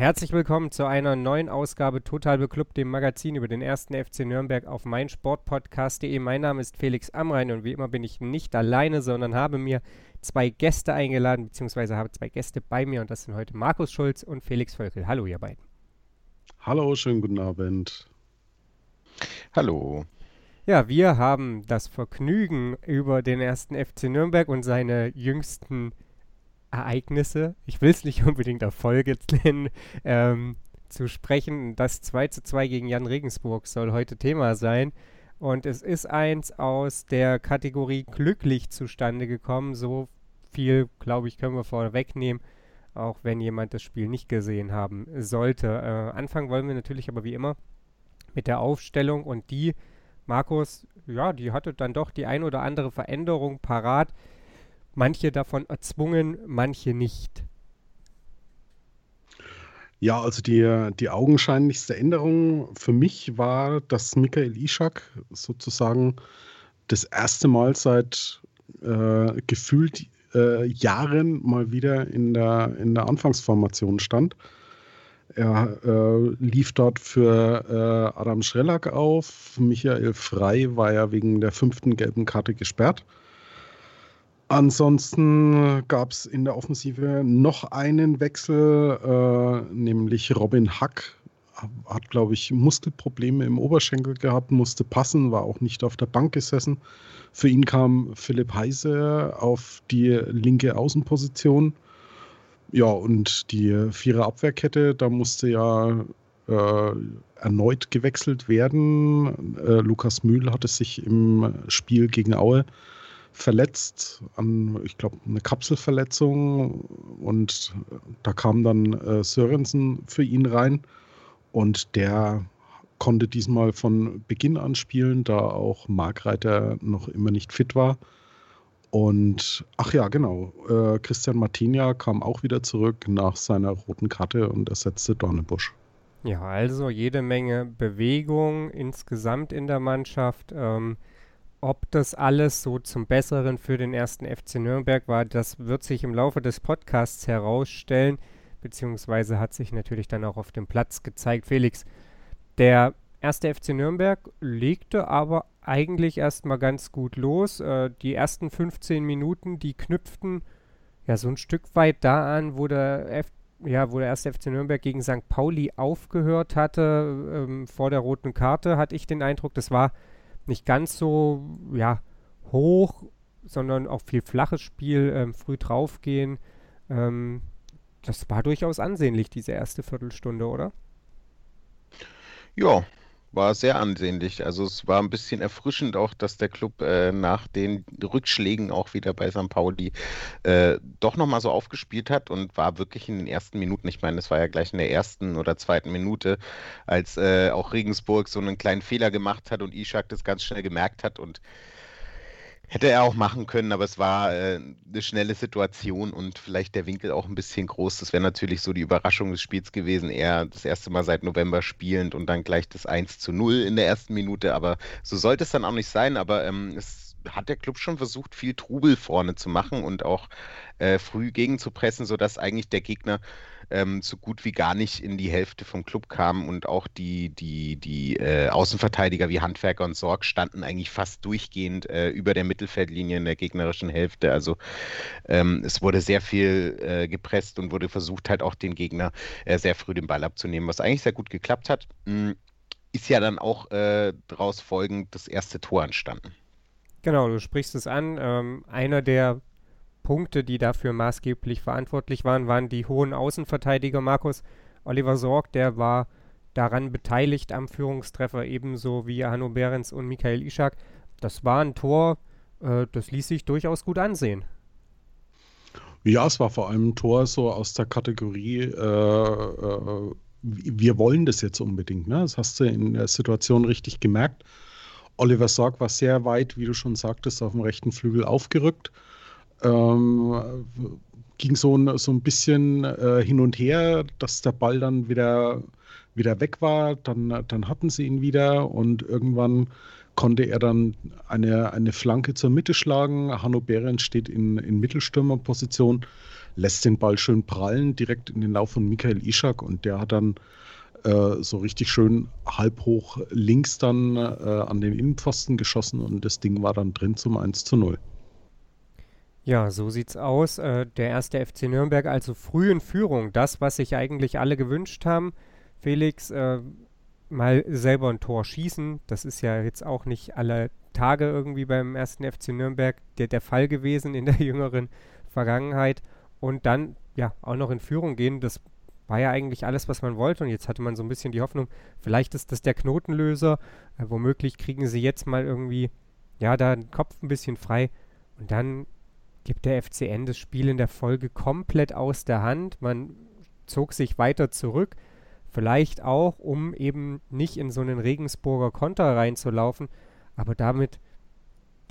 Herzlich willkommen zu einer neuen Ausgabe Total Beklubbt, dem Magazin über den ersten FC Nürnberg auf meinsportpodcast.de. Mein Name ist Felix Amrein und wie immer bin ich nicht alleine, sondern habe mir zwei Gäste eingeladen, beziehungsweise habe zwei Gäste bei mir und das sind heute Markus Schulz und Felix Völkel. Hallo, ihr beiden. Hallo, schönen guten Abend. Hallo. Ja, wir haben das Vergnügen, über den ersten FC Nürnberg und seine jüngsten Ereignisse, ich will es nicht unbedingt Erfolge nennen, ähm, zu sprechen. Das 2 zu 2 gegen Jan Regensburg soll heute Thema sein. Und es ist eins aus der Kategorie glücklich zustande gekommen. So viel, glaube ich, können wir vorwegnehmen, auch wenn jemand das Spiel nicht gesehen haben sollte. Äh, anfangen wollen wir natürlich aber wie immer mit der Aufstellung und die, Markus, ja, die hatte dann doch die ein oder andere Veränderung parat. Manche davon erzwungen, manche nicht. Ja, also die, die augenscheinlichste Änderung für mich war, dass Michael Ishak sozusagen das erste Mal seit äh, gefühlt äh, Jahren mal wieder in der, in der Anfangsformation stand. Er äh, lief dort für äh, Adam Schrellack auf. Michael Frei war ja wegen der fünften gelben Karte gesperrt. Ansonsten gab es in der Offensive noch einen Wechsel, äh, nämlich Robin Hack hat, glaube ich, Muskelprobleme im Oberschenkel gehabt, musste passen, war auch nicht auf der Bank gesessen. Für ihn kam Philipp Heise auf die linke Außenposition. Ja, und die Vierer Abwehrkette, da musste ja äh, erneut gewechselt werden. Äh, Lukas Mühl hatte sich im Spiel gegen Aue verletzt an, ich glaube, eine Kapselverletzung und da kam dann äh, Sörensen für ihn rein und der konnte diesmal von Beginn an spielen, da auch Markreiter noch immer nicht fit war. Und ach ja, genau, äh, Christian Martinia kam auch wieder zurück nach seiner roten Karte und ersetzte Dornebusch. Ja, also jede Menge Bewegung insgesamt in der Mannschaft. Ähm, ob das alles so zum Besseren für den ersten FC Nürnberg war, das wird sich im Laufe des Podcasts herausstellen, beziehungsweise hat sich natürlich dann auch auf dem Platz gezeigt. Felix, der erste FC Nürnberg legte aber eigentlich erstmal ganz gut los. Äh, die ersten 15 Minuten, die knüpften ja so ein Stück weit da an, wo der, F ja, wo der erste FC Nürnberg gegen St. Pauli aufgehört hatte, ähm, vor der roten Karte, hatte ich den Eindruck, das war nicht ganz so ja, hoch, sondern auch viel flaches Spiel, ähm, früh draufgehen. Ähm, das war durchaus ansehnlich, diese erste Viertelstunde, oder? Ja, war sehr ansehnlich. Also es war ein bisschen erfrischend auch, dass der Club äh, nach den Rückschlägen auch wieder bei St. Pauli äh, doch nochmal so aufgespielt hat und war wirklich in den ersten Minuten, ich meine, es war ja gleich in der ersten oder zweiten Minute, als äh, auch Regensburg so einen kleinen Fehler gemacht hat und Ishak das ganz schnell gemerkt hat und Hätte er auch machen können, aber es war äh, eine schnelle Situation und vielleicht der Winkel auch ein bisschen groß. Das wäre natürlich so die Überraschung des Spiels gewesen. Er das erste Mal seit November spielend und dann gleich das 1 zu 0 in der ersten Minute. Aber so sollte es dann auch nicht sein. Aber ähm, es hat der Club schon versucht, viel Trubel vorne zu machen und auch äh, früh gegenzupressen, sodass eigentlich der Gegner ähm, so gut wie gar nicht in die Hälfte vom Club kamen und auch die, die, die äh, Außenverteidiger wie Handwerker und Sorg standen eigentlich fast durchgehend äh, über der Mittelfeldlinie in der gegnerischen Hälfte. Also ähm, es wurde sehr viel äh, gepresst und wurde versucht, halt auch den Gegner äh, sehr früh den Ball abzunehmen, was eigentlich sehr gut geklappt hat. Mhm. Ist ja dann auch äh, daraus folgend das erste Tor entstanden. Genau, du sprichst es an. Ähm, einer der Punkte, die dafür maßgeblich verantwortlich waren, waren die hohen Außenverteidiger Markus Oliver Sorg, der war daran beteiligt am Führungstreffer, ebenso wie Hanno Behrens und Michael Ischak. Das war ein Tor, äh, das ließ sich durchaus gut ansehen. Ja, es war vor allem ein Tor so aus der Kategorie, äh, äh, wir wollen das jetzt unbedingt. Ne? Das hast du in der Situation richtig gemerkt. Oliver Sorg war sehr weit, wie du schon sagtest, auf dem rechten Flügel aufgerückt ähm, ging so, so ein bisschen äh, hin und her, dass der Ball dann wieder, wieder weg war. Dann, dann hatten sie ihn wieder und irgendwann konnte er dann eine, eine Flanke zur Mitte schlagen. Hanno Behrens steht in, in Mittelstürmerposition, lässt den Ball schön prallen, direkt in den Lauf von Michael Ischak und der hat dann äh, so richtig schön halb hoch links dann äh, an den Innenpfosten geschossen und das Ding war dann drin zum 1 zu 0. Ja, so sieht's aus. Äh, der erste FC Nürnberg also früh in Führung. Das, was sich eigentlich alle gewünscht haben. Felix, äh, mal selber ein Tor schießen. Das ist ja jetzt auch nicht alle Tage irgendwie beim ersten FC Nürnberg der, der Fall gewesen in der jüngeren Vergangenheit. Und dann ja auch noch in Führung gehen. Das war ja eigentlich alles, was man wollte. Und jetzt hatte man so ein bisschen die Hoffnung, vielleicht ist das der Knotenlöser. Äh, womöglich kriegen sie jetzt mal irgendwie, ja, da den Kopf ein bisschen frei. Und dann gibt der FCN das Spiel in der Folge komplett aus der Hand. Man zog sich weiter zurück. Vielleicht auch, um eben nicht in so einen Regensburger Konter reinzulaufen. Aber damit,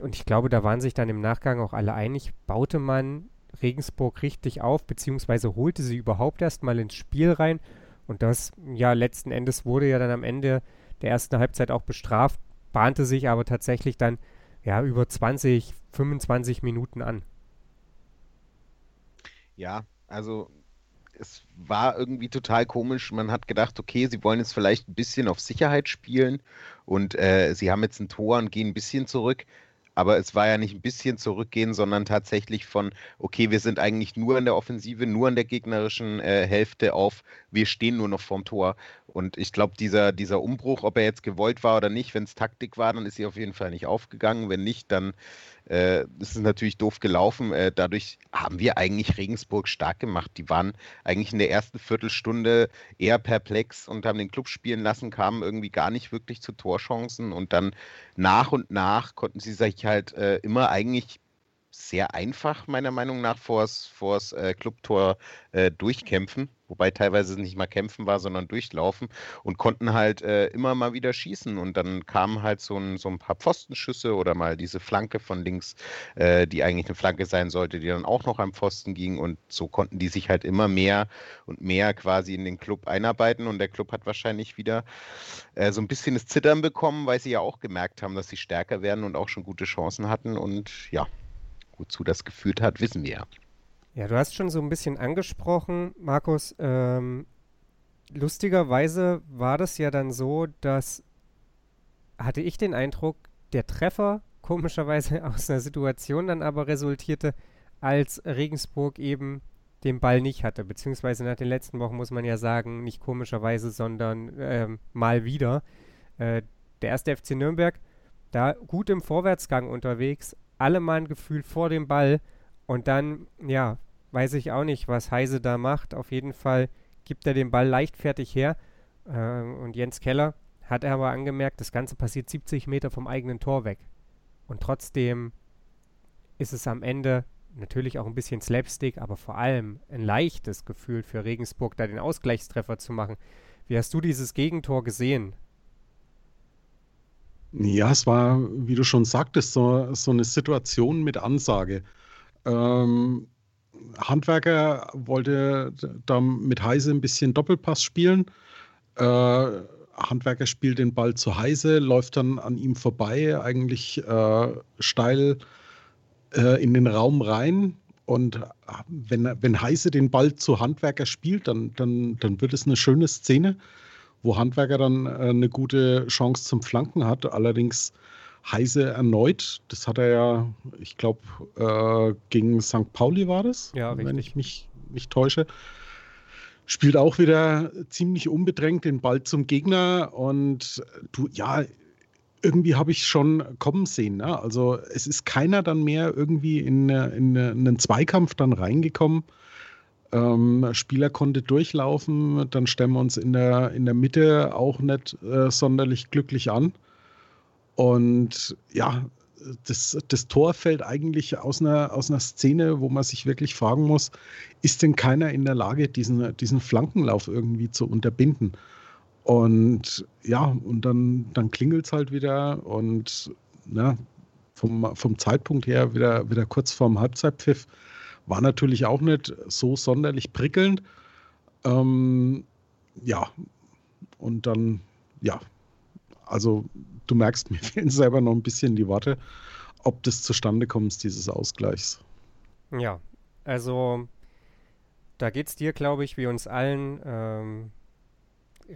und ich glaube, da waren sich dann im Nachgang auch alle einig, baute man Regensburg richtig auf, beziehungsweise holte sie überhaupt erst mal ins Spiel rein. Und das, ja, letzten Endes wurde ja dann am Ende der ersten Halbzeit auch bestraft, bahnte sich aber tatsächlich dann ja über 20, 25 Minuten an. Ja, also es war irgendwie total komisch. Man hat gedacht, okay, sie wollen jetzt vielleicht ein bisschen auf Sicherheit spielen und äh, sie haben jetzt ein Tor und gehen ein bisschen zurück. Aber es war ja nicht ein bisschen zurückgehen, sondern tatsächlich von, okay, wir sind eigentlich nur in der Offensive, nur in der gegnerischen äh, Hälfte auf, wir stehen nur noch vorm Tor. Und ich glaube, dieser, dieser Umbruch, ob er jetzt gewollt war oder nicht, wenn es Taktik war, dann ist sie auf jeden Fall nicht aufgegangen. Wenn nicht, dann äh, ist natürlich doof gelaufen. Äh, dadurch haben wir eigentlich Regensburg stark gemacht. Die waren eigentlich in der ersten Viertelstunde eher perplex und haben den Club spielen lassen, kamen irgendwie gar nicht wirklich zu Torchancen und dann nach und nach konnten sie sich halt äh, immer eigentlich sehr einfach, meiner Meinung nach, vors, vors äh, Clubtor äh, durchkämpfen. Wobei teilweise nicht mal kämpfen war, sondern durchlaufen und konnten halt äh, immer mal wieder schießen. Und dann kamen halt so ein, so ein paar Pfostenschüsse oder mal diese Flanke von links, äh, die eigentlich eine Flanke sein sollte, die dann auch noch am Pfosten ging. Und so konnten die sich halt immer mehr und mehr quasi in den Club einarbeiten. Und der Club hat wahrscheinlich wieder äh, so ein bisschen das Zittern bekommen, weil sie ja auch gemerkt haben, dass sie stärker werden und auch schon gute Chancen hatten. Und ja, wozu das geführt hat, wissen wir ja. Ja, du hast schon so ein bisschen angesprochen, Markus. Ähm, lustigerweise war das ja dann so, dass hatte ich den Eindruck, der Treffer komischerweise aus einer Situation dann aber resultierte, als Regensburg eben den Ball nicht hatte. Beziehungsweise nach den letzten Wochen muss man ja sagen, nicht komischerweise, sondern ähm, mal wieder. Äh, der erste FC Nürnberg, da gut im Vorwärtsgang unterwegs, alle mal ein Gefühl vor dem Ball und dann, ja, weiß ich auch nicht, was Heise da macht. Auf jeden Fall gibt er den Ball leichtfertig her äh, und Jens Keller hat aber angemerkt, das Ganze passiert 70 Meter vom eigenen Tor weg. Und trotzdem ist es am Ende natürlich auch ein bisschen Slapstick, aber vor allem ein leichtes Gefühl für Regensburg, da den Ausgleichstreffer zu machen. Wie hast du dieses Gegentor gesehen? Ja, es war, wie du schon sagtest, so, so eine Situation mit Ansage. Ähm, Handwerker wollte da mit Heise ein bisschen Doppelpass spielen. Äh, Handwerker spielt den Ball zu Heise, läuft dann an ihm vorbei, eigentlich äh, steil äh, in den Raum rein. Und wenn, wenn Heise den Ball zu Handwerker spielt, dann, dann, dann wird es eine schöne Szene wo Handwerker dann äh, eine gute Chance zum Flanken hat. Allerdings Heise erneut, das hat er ja, ich glaube, äh, gegen St. Pauli war das, ja, wenn ich mich nicht täusche. Spielt auch wieder ziemlich unbedrängt den Ball zum Gegner und du, ja, irgendwie habe ich schon kommen sehen. Ne? Also es ist keiner dann mehr irgendwie in, in, in einen Zweikampf dann reingekommen. Ähm, Spieler konnte durchlaufen, dann stellen wir uns in der, in der Mitte auch nicht äh, sonderlich glücklich an. Und ja, das, das Tor fällt eigentlich aus einer, aus einer Szene, wo man sich wirklich fragen muss, ist denn keiner in der Lage, diesen, diesen Flankenlauf irgendwie zu unterbinden? Und ja, und dann, dann klingelt es halt wieder und na, vom, vom Zeitpunkt her wieder, wieder kurz vorm Halbzeitpfiff. War natürlich auch nicht so sonderlich prickelnd. Ähm, ja, und dann, ja, also du merkst, mir fehlen selber noch ein bisschen die Worte, ob das zustande kommt, dieses Ausgleichs. Ja, also da geht es dir, glaube ich, wie uns allen. Ähm,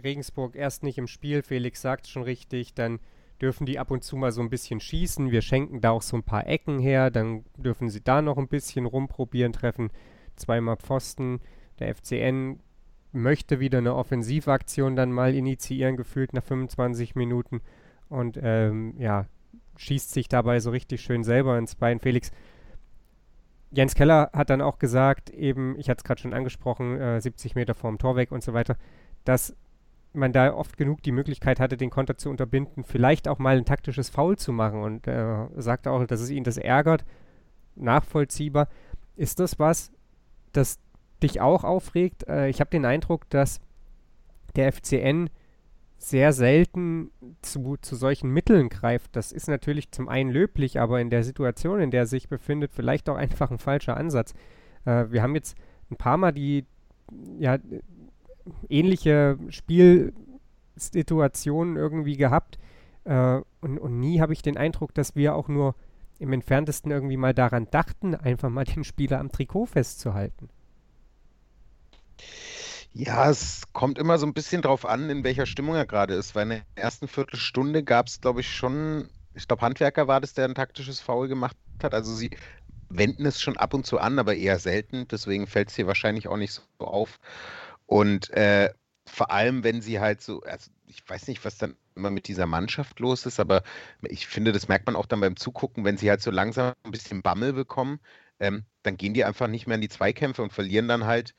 Regensburg erst nicht im Spiel, Felix sagt schon richtig, dann dürfen die ab und zu mal so ein bisschen schießen. Wir schenken da auch so ein paar Ecken her, dann dürfen sie da noch ein bisschen rumprobieren, treffen zweimal Pfosten. Der FCN möchte wieder eine Offensivaktion dann mal initiieren, gefühlt nach 25 Minuten und ähm, ja, schießt sich dabei so richtig schön selber ins Bein. Felix, Jens Keller hat dann auch gesagt, eben, ich hatte es gerade schon angesprochen, äh, 70 Meter vorm Tor weg und so weiter, dass man da oft genug die Möglichkeit hatte, den Konter zu unterbinden, vielleicht auch mal ein taktisches Foul zu machen und äh, sagte auch, dass es ihn das ärgert, nachvollziehbar. Ist das was, das dich auch aufregt? Äh, ich habe den Eindruck, dass der FCN sehr selten zu, zu solchen Mitteln greift. Das ist natürlich zum einen löblich, aber in der Situation, in der er sich befindet, vielleicht auch einfach ein falscher Ansatz. Äh, wir haben jetzt ein paar Mal die, ja, ähnliche Spielsituationen irgendwie gehabt. Äh, und, und nie habe ich den Eindruck, dass wir auch nur im entferntesten irgendwie mal daran dachten, einfach mal den Spieler am Trikot festzuhalten. Ja, es kommt immer so ein bisschen drauf an, in welcher Stimmung er gerade ist, weil in der ersten Viertelstunde gab es, glaube ich, schon, ich glaube, Handwerker war das, der ein taktisches Foul gemacht hat. Also sie wenden es schon ab und zu an, aber eher selten. Deswegen fällt es hier wahrscheinlich auch nicht so auf. Und äh, vor allem, wenn sie halt so, also ich weiß nicht, was dann immer mit dieser Mannschaft los ist, aber ich finde, das merkt man auch dann beim Zugucken, wenn sie halt so langsam ein bisschen Bammel bekommen, ähm, dann gehen die einfach nicht mehr in die Zweikämpfe und verlieren dann halt,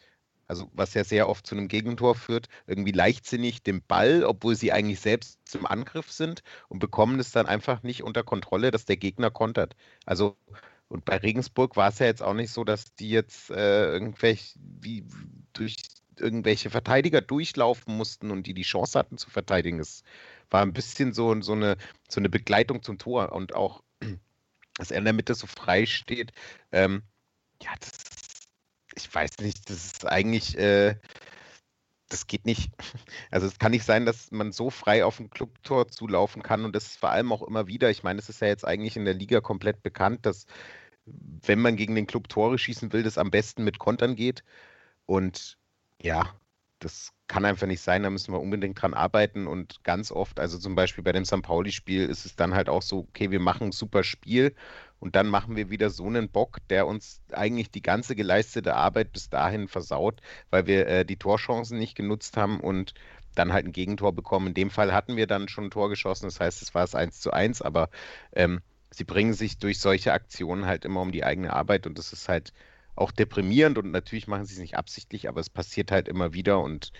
also was ja sehr oft zu einem Gegentor führt, irgendwie leichtsinnig den Ball, obwohl sie eigentlich selbst zum Angriff sind und bekommen es dann einfach nicht unter Kontrolle, dass der Gegner kontert. Also und bei Regensburg war es ja jetzt auch nicht so, dass die jetzt äh, irgendwelche wie durch irgendwelche Verteidiger durchlaufen mussten und die die Chance hatten zu verteidigen. Es war ein bisschen so, so, eine, so eine Begleitung zum Tor und auch, dass er in der Mitte so frei steht. Ähm, ja, das, ich weiß nicht, das ist eigentlich, äh, das geht nicht. Also es kann nicht sein, dass man so frei auf ein Clubtor zulaufen kann und das ist vor allem auch immer wieder. Ich meine, es ist ja jetzt eigentlich in der Liga komplett bekannt, dass wenn man gegen den Club Tore schießen will, das am besten mit Kontern geht. Und ja, das kann einfach nicht sein, da müssen wir unbedingt dran arbeiten und ganz oft, also zum Beispiel bei dem St. Pauli-Spiel ist es dann halt auch so, okay, wir machen ein super Spiel und dann machen wir wieder so einen Bock, der uns eigentlich die ganze geleistete Arbeit bis dahin versaut, weil wir äh, die Torchancen nicht genutzt haben und dann halt ein Gegentor bekommen. In dem Fall hatten wir dann schon ein Tor geschossen, das heißt, es war es 1 zu 1, aber ähm, sie bringen sich durch solche Aktionen halt immer um die eigene Arbeit und das ist halt auch deprimierend und natürlich machen sie es nicht absichtlich, aber es passiert halt immer wieder und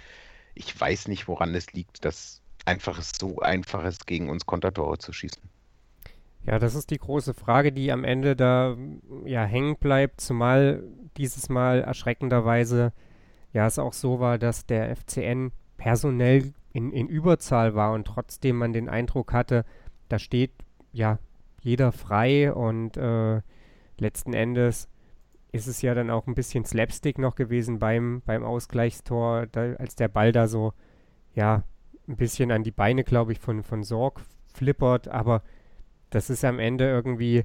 ich weiß nicht, woran es liegt, dass einfach so einfach ist, gegen uns Kontertore zu schießen. Ja, das ist die große Frage, die am Ende da ja hängen bleibt, zumal dieses Mal erschreckenderweise ja es auch so war, dass der FCN personell in, in Überzahl war und trotzdem man den Eindruck hatte, da steht ja jeder frei und äh, letzten Endes ist es ja dann auch ein bisschen Slapstick noch gewesen beim, beim Ausgleichstor, da, als der Ball da so, ja, ein bisschen an die Beine, glaube ich, von, von Sorg flippert, aber das ist am Ende irgendwie,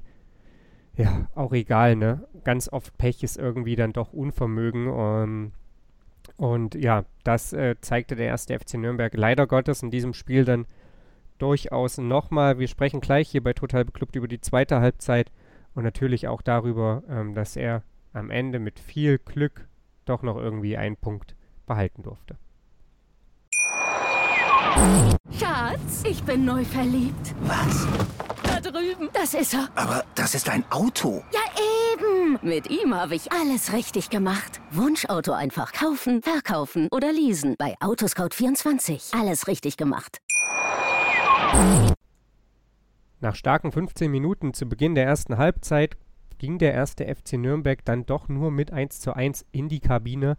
ja, auch egal, ne? Ganz oft Pech ist irgendwie dann doch Unvermögen. Um, ähm, und ja, das äh, zeigte der erste FC Nürnberg leider Gottes in diesem Spiel dann durchaus nochmal. Wir sprechen gleich hier bei Total Beklubbt über die zweite Halbzeit und natürlich auch darüber, ähm, dass er am Ende mit viel Glück doch noch irgendwie einen Punkt behalten durfte. Schatz, ich bin neu verliebt. Was? Da drüben. Das ist er. Aber das ist ein Auto. Ja, eben. Mit ihm habe ich alles richtig gemacht. Wunschauto einfach kaufen, verkaufen oder leasen. Bei Autoscout24. Alles richtig gemacht. Nach starken 15 Minuten zu Beginn der ersten Halbzeit ging der erste FC Nürnberg dann doch nur mit 1 zu 1 in die Kabine,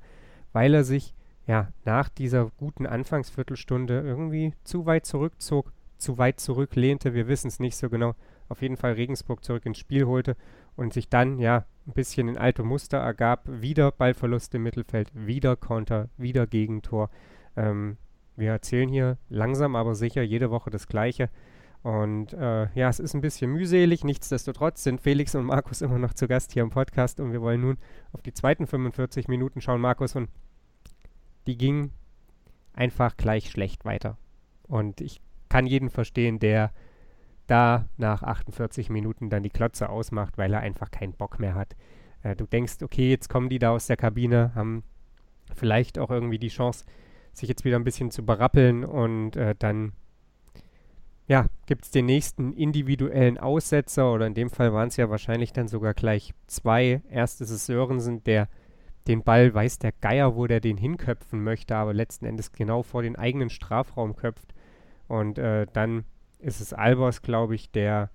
weil er sich ja nach dieser guten Anfangsviertelstunde irgendwie zu weit zurückzog, zu weit zurücklehnte. Wir wissen es nicht so genau. auf jeden Fall Regensburg zurück ins Spiel holte und sich dann ja ein bisschen in alte Muster ergab. Wieder Ballverlust im Mittelfeld, wieder Konter, wieder Gegentor. Ähm, wir erzählen hier langsam aber sicher jede Woche das Gleiche. Und äh, ja, es ist ein bisschen mühselig. Nichtsdestotrotz sind Felix und Markus immer noch zu Gast hier im Podcast und wir wollen nun auf die zweiten 45 Minuten schauen, Markus. Und die gingen einfach gleich schlecht weiter. Und ich kann jeden verstehen, der da nach 48 Minuten dann die Klotze ausmacht, weil er einfach keinen Bock mehr hat. Äh, du denkst, okay, jetzt kommen die da aus der Kabine, haben vielleicht auch irgendwie die Chance, sich jetzt wieder ein bisschen zu berappeln und äh, dann ja, gibt es den nächsten individuellen Aussetzer oder in dem Fall waren es ja wahrscheinlich dann sogar gleich zwei. Erst ist es Sörensen, der den Ball weiß der Geier, wo der den hinköpfen möchte, aber letzten Endes genau vor den eigenen Strafraum köpft. Und äh, dann ist es Albers, glaube ich, der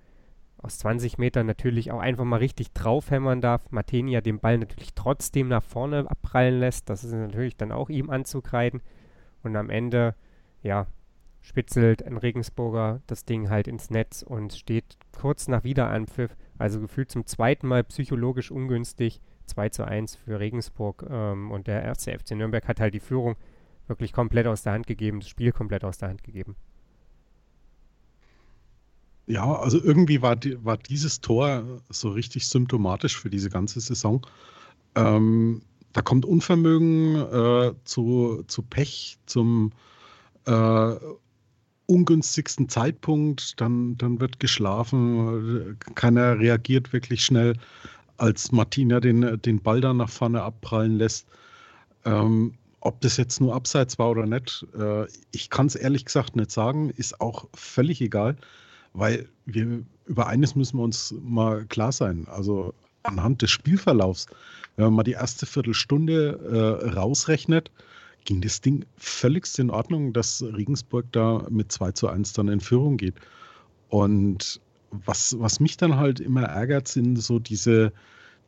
aus 20 Metern natürlich auch einfach mal richtig draufhämmern darf. Matenia den Ball natürlich trotzdem nach vorne abprallen lässt. Das ist natürlich dann auch ihm anzukreiden. Und am Ende, ja, spitzelt ein Regensburger das Ding halt ins Netz und steht kurz nach Wiederanpfiff, also gefühlt zum zweiten Mal psychologisch ungünstig, 2 zu 1 für Regensburg. Ähm, und der erste FC Nürnberg hat halt die Führung wirklich komplett aus der Hand gegeben, das Spiel komplett aus der Hand gegeben. Ja, also irgendwie war, die, war dieses Tor so richtig symptomatisch für diese ganze Saison. Ähm, da kommt Unvermögen äh, zu, zu Pech, zum äh, ungünstigsten Zeitpunkt, dann, dann wird geschlafen, keiner reagiert wirklich schnell, als Martina den, den Ball dann nach vorne abprallen lässt. Ähm, ob das jetzt nur abseits war oder nicht, äh, ich kann es ehrlich gesagt nicht sagen, ist auch völlig egal, weil wir über eines müssen wir uns mal klar sein. Also anhand des Spielverlaufs, wenn man mal die erste Viertelstunde äh, rausrechnet, ging das Ding völligst in Ordnung, dass Regensburg da mit 2 zu 1 dann in Führung geht. Und was, was mich dann halt immer ärgert, sind so diese,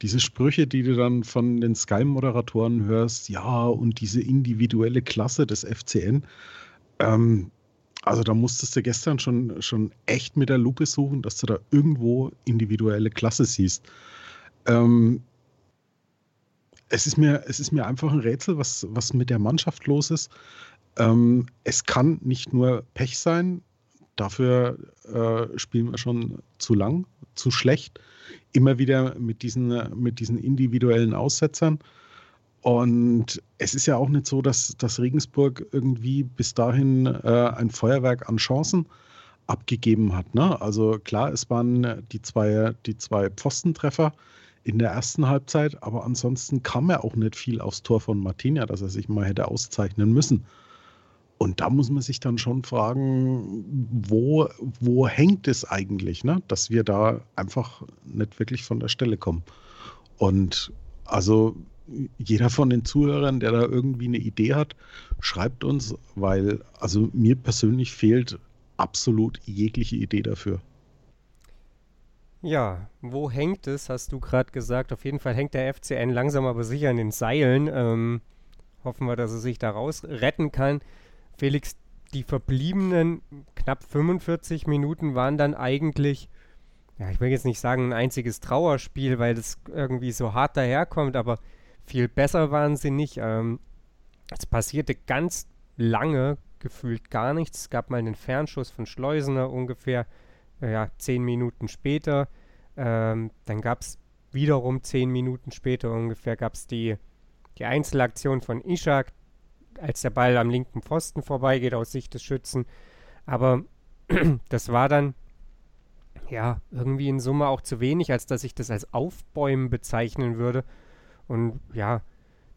diese Sprüche, die du dann von den Sky-Moderatoren hörst, ja, und diese individuelle Klasse des FCN. Ähm, also da musstest du gestern schon, schon echt mit der Lupe suchen, dass du da irgendwo individuelle Klasse siehst. Ähm, es ist mir, es ist mir einfach ein Rätsel, was, was mit der Mannschaft los ist. Ähm, es kann nicht nur Pech sein, dafür äh, spielen wir schon zu lang, zu schlecht. Immer wieder mit diesen, mit diesen individuellen Aussetzern. Und es ist ja auch nicht so, dass, dass Regensburg irgendwie bis dahin äh, ein Feuerwerk an Chancen abgegeben hat. Ne? Also klar, es waren die zwei, die zwei Pfostentreffer in der ersten Halbzeit, aber ansonsten kam er auch nicht viel aufs Tor von Martinia, dass er sich mal hätte auszeichnen müssen. Und da muss man sich dann schon fragen, wo, wo hängt es eigentlich, ne? dass wir da einfach nicht wirklich von der Stelle kommen. Und also jeder von den Zuhörern, der da irgendwie eine Idee hat, schreibt uns, weil also mir persönlich fehlt absolut jegliche Idee dafür. Ja, wo hängt es, hast du gerade gesagt. Auf jeden Fall hängt der FCN langsam aber sicher in den Seilen. Ähm, hoffen wir, dass er sich da raus retten kann. Felix, die verbliebenen knapp 45 Minuten waren dann eigentlich, ja, ich will jetzt nicht sagen ein einziges Trauerspiel, weil das irgendwie so hart daherkommt, aber viel besser waren sie nicht. Ähm, es passierte ganz lange gefühlt gar nichts. Es gab mal einen Fernschuss von Schleusener ungefähr ja, zehn Minuten später. Ähm, dann gab es wiederum zehn Minuten später ungefähr gab es die, die Einzelaktion von Ishak, als der Ball am linken Pfosten vorbeigeht aus Sicht des Schützen. Aber das war dann ja irgendwie in Summe auch zu wenig, als dass ich das als Aufbäumen bezeichnen würde. Und ja,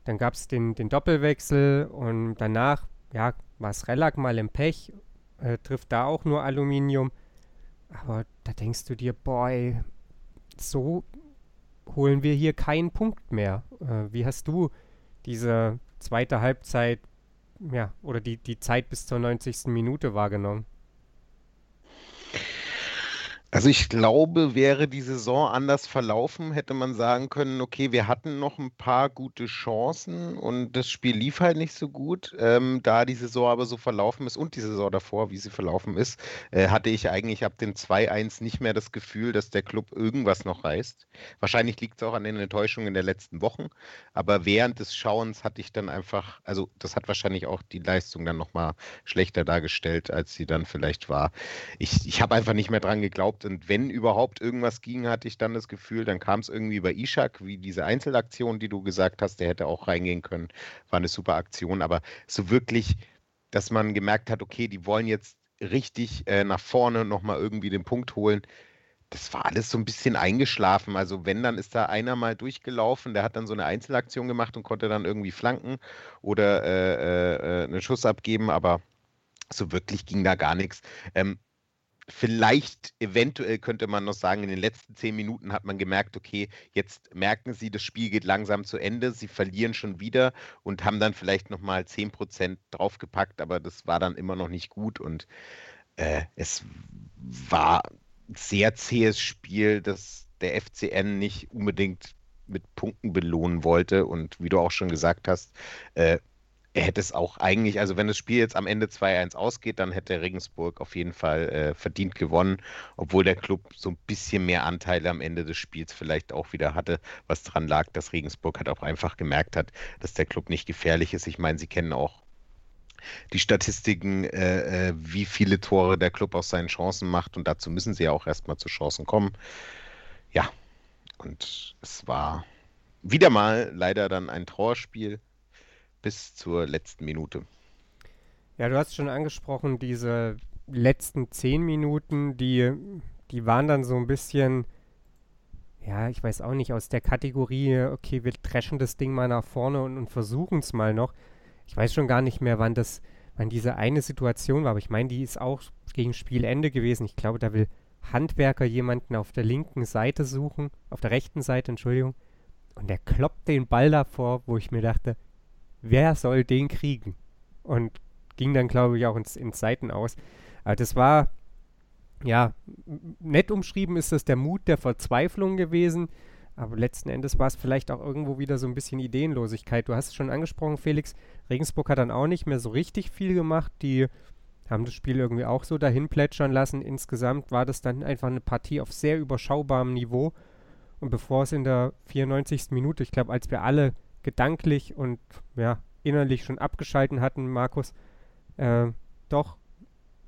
dann gab es den, den Doppelwechsel und danach, ja, war es Relack mal im Pech, äh, trifft da auch nur Aluminium. Aber da denkst du dir, boy, so holen wir hier keinen Punkt mehr. Äh, wie hast du diese zweite Halbzeit, ja, oder die, die Zeit bis zur 90. Minute wahrgenommen? Also ich glaube, wäre die Saison anders verlaufen, hätte man sagen können, okay, wir hatten noch ein paar gute Chancen und das Spiel lief halt nicht so gut. Ähm, da die Saison aber so verlaufen ist und die Saison davor, wie sie verlaufen ist, äh, hatte ich eigentlich ab dem 2-1 nicht mehr das Gefühl, dass der Club irgendwas noch reißt. Wahrscheinlich liegt es auch an den Enttäuschungen der letzten Wochen, aber während des Schauens hatte ich dann einfach, also das hat wahrscheinlich auch die Leistung dann nochmal schlechter dargestellt, als sie dann vielleicht war. Ich, ich habe einfach nicht mehr dran geglaubt, und wenn überhaupt irgendwas ging, hatte ich dann das Gefühl, dann kam es irgendwie bei Ishak, wie diese Einzelaktion, die du gesagt hast, der hätte auch reingehen können. War eine super Aktion, aber so wirklich, dass man gemerkt hat, okay, die wollen jetzt richtig äh, nach vorne nochmal irgendwie den Punkt holen. Das war alles so ein bisschen eingeschlafen. Also wenn, dann ist da einer mal durchgelaufen, der hat dann so eine Einzelaktion gemacht und konnte dann irgendwie flanken oder äh, äh, äh einen Schuss abgeben, aber so wirklich ging da gar nichts. Ähm, vielleicht, eventuell könnte man noch sagen, in den letzten zehn Minuten hat man gemerkt, okay, jetzt merken sie, das Spiel geht langsam zu Ende, sie verlieren schon wieder und haben dann vielleicht nochmal 10% draufgepackt, aber das war dann immer noch nicht gut und äh, es war ein sehr zähes Spiel, das der FCN nicht unbedingt mit Punkten belohnen wollte und wie du auch schon gesagt hast, äh, er hätte es auch eigentlich, also wenn das Spiel jetzt am Ende 2-1 ausgeht, dann hätte Regensburg auf jeden Fall äh, verdient gewonnen, obwohl der Club so ein bisschen mehr Anteile am Ende des Spiels vielleicht auch wieder hatte, was dran lag, dass Regensburg halt auch einfach gemerkt hat, dass der Club nicht gefährlich ist. Ich meine, sie kennen auch die Statistiken, äh, äh, wie viele Tore der Club aus seinen Chancen macht und dazu müssen sie ja auch erstmal zu Chancen kommen. Ja, und es war wieder mal leider dann ein Trauerspiel bis zur letzten Minute. Ja, du hast schon angesprochen, diese letzten zehn Minuten, die, die waren dann so ein bisschen, ja, ich weiß auch nicht, aus der Kategorie, okay, wir dreschen das Ding mal nach vorne und, und versuchen es mal noch. Ich weiß schon gar nicht mehr, wann das, wann diese eine Situation war, aber ich meine, die ist auch gegen Spielende gewesen. Ich glaube, da will Handwerker jemanden auf der linken Seite suchen, auf der rechten Seite, Entschuldigung. Und der kloppt den Ball davor, wo ich mir dachte, wer soll den kriegen? Und ging dann, glaube ich, auch ins, ins Seiten aus. Aber das war, ja, nett umschrieben ist das der Mut der Verzweiflung gewesen. Aber letzten Endes war es vielleicht auch irgendwo wieder so ein bisschen Ideenlosigkeit. Du hast es schon angesprochen, Felix. Regensburg hat dann auch nicht mehr so richtig viel gemacht. Die haben das Spiel irgendwie auch so dahin plätschern lassen. Insgesamt war das dann einfach eine Partie auf sehr überschaubarem Niveau. Und bevor es in der 94. Minute, ich glaube, als wir alle gedanklich und ja, innerlich schon abgeschalten hatten, Markus, äh, doch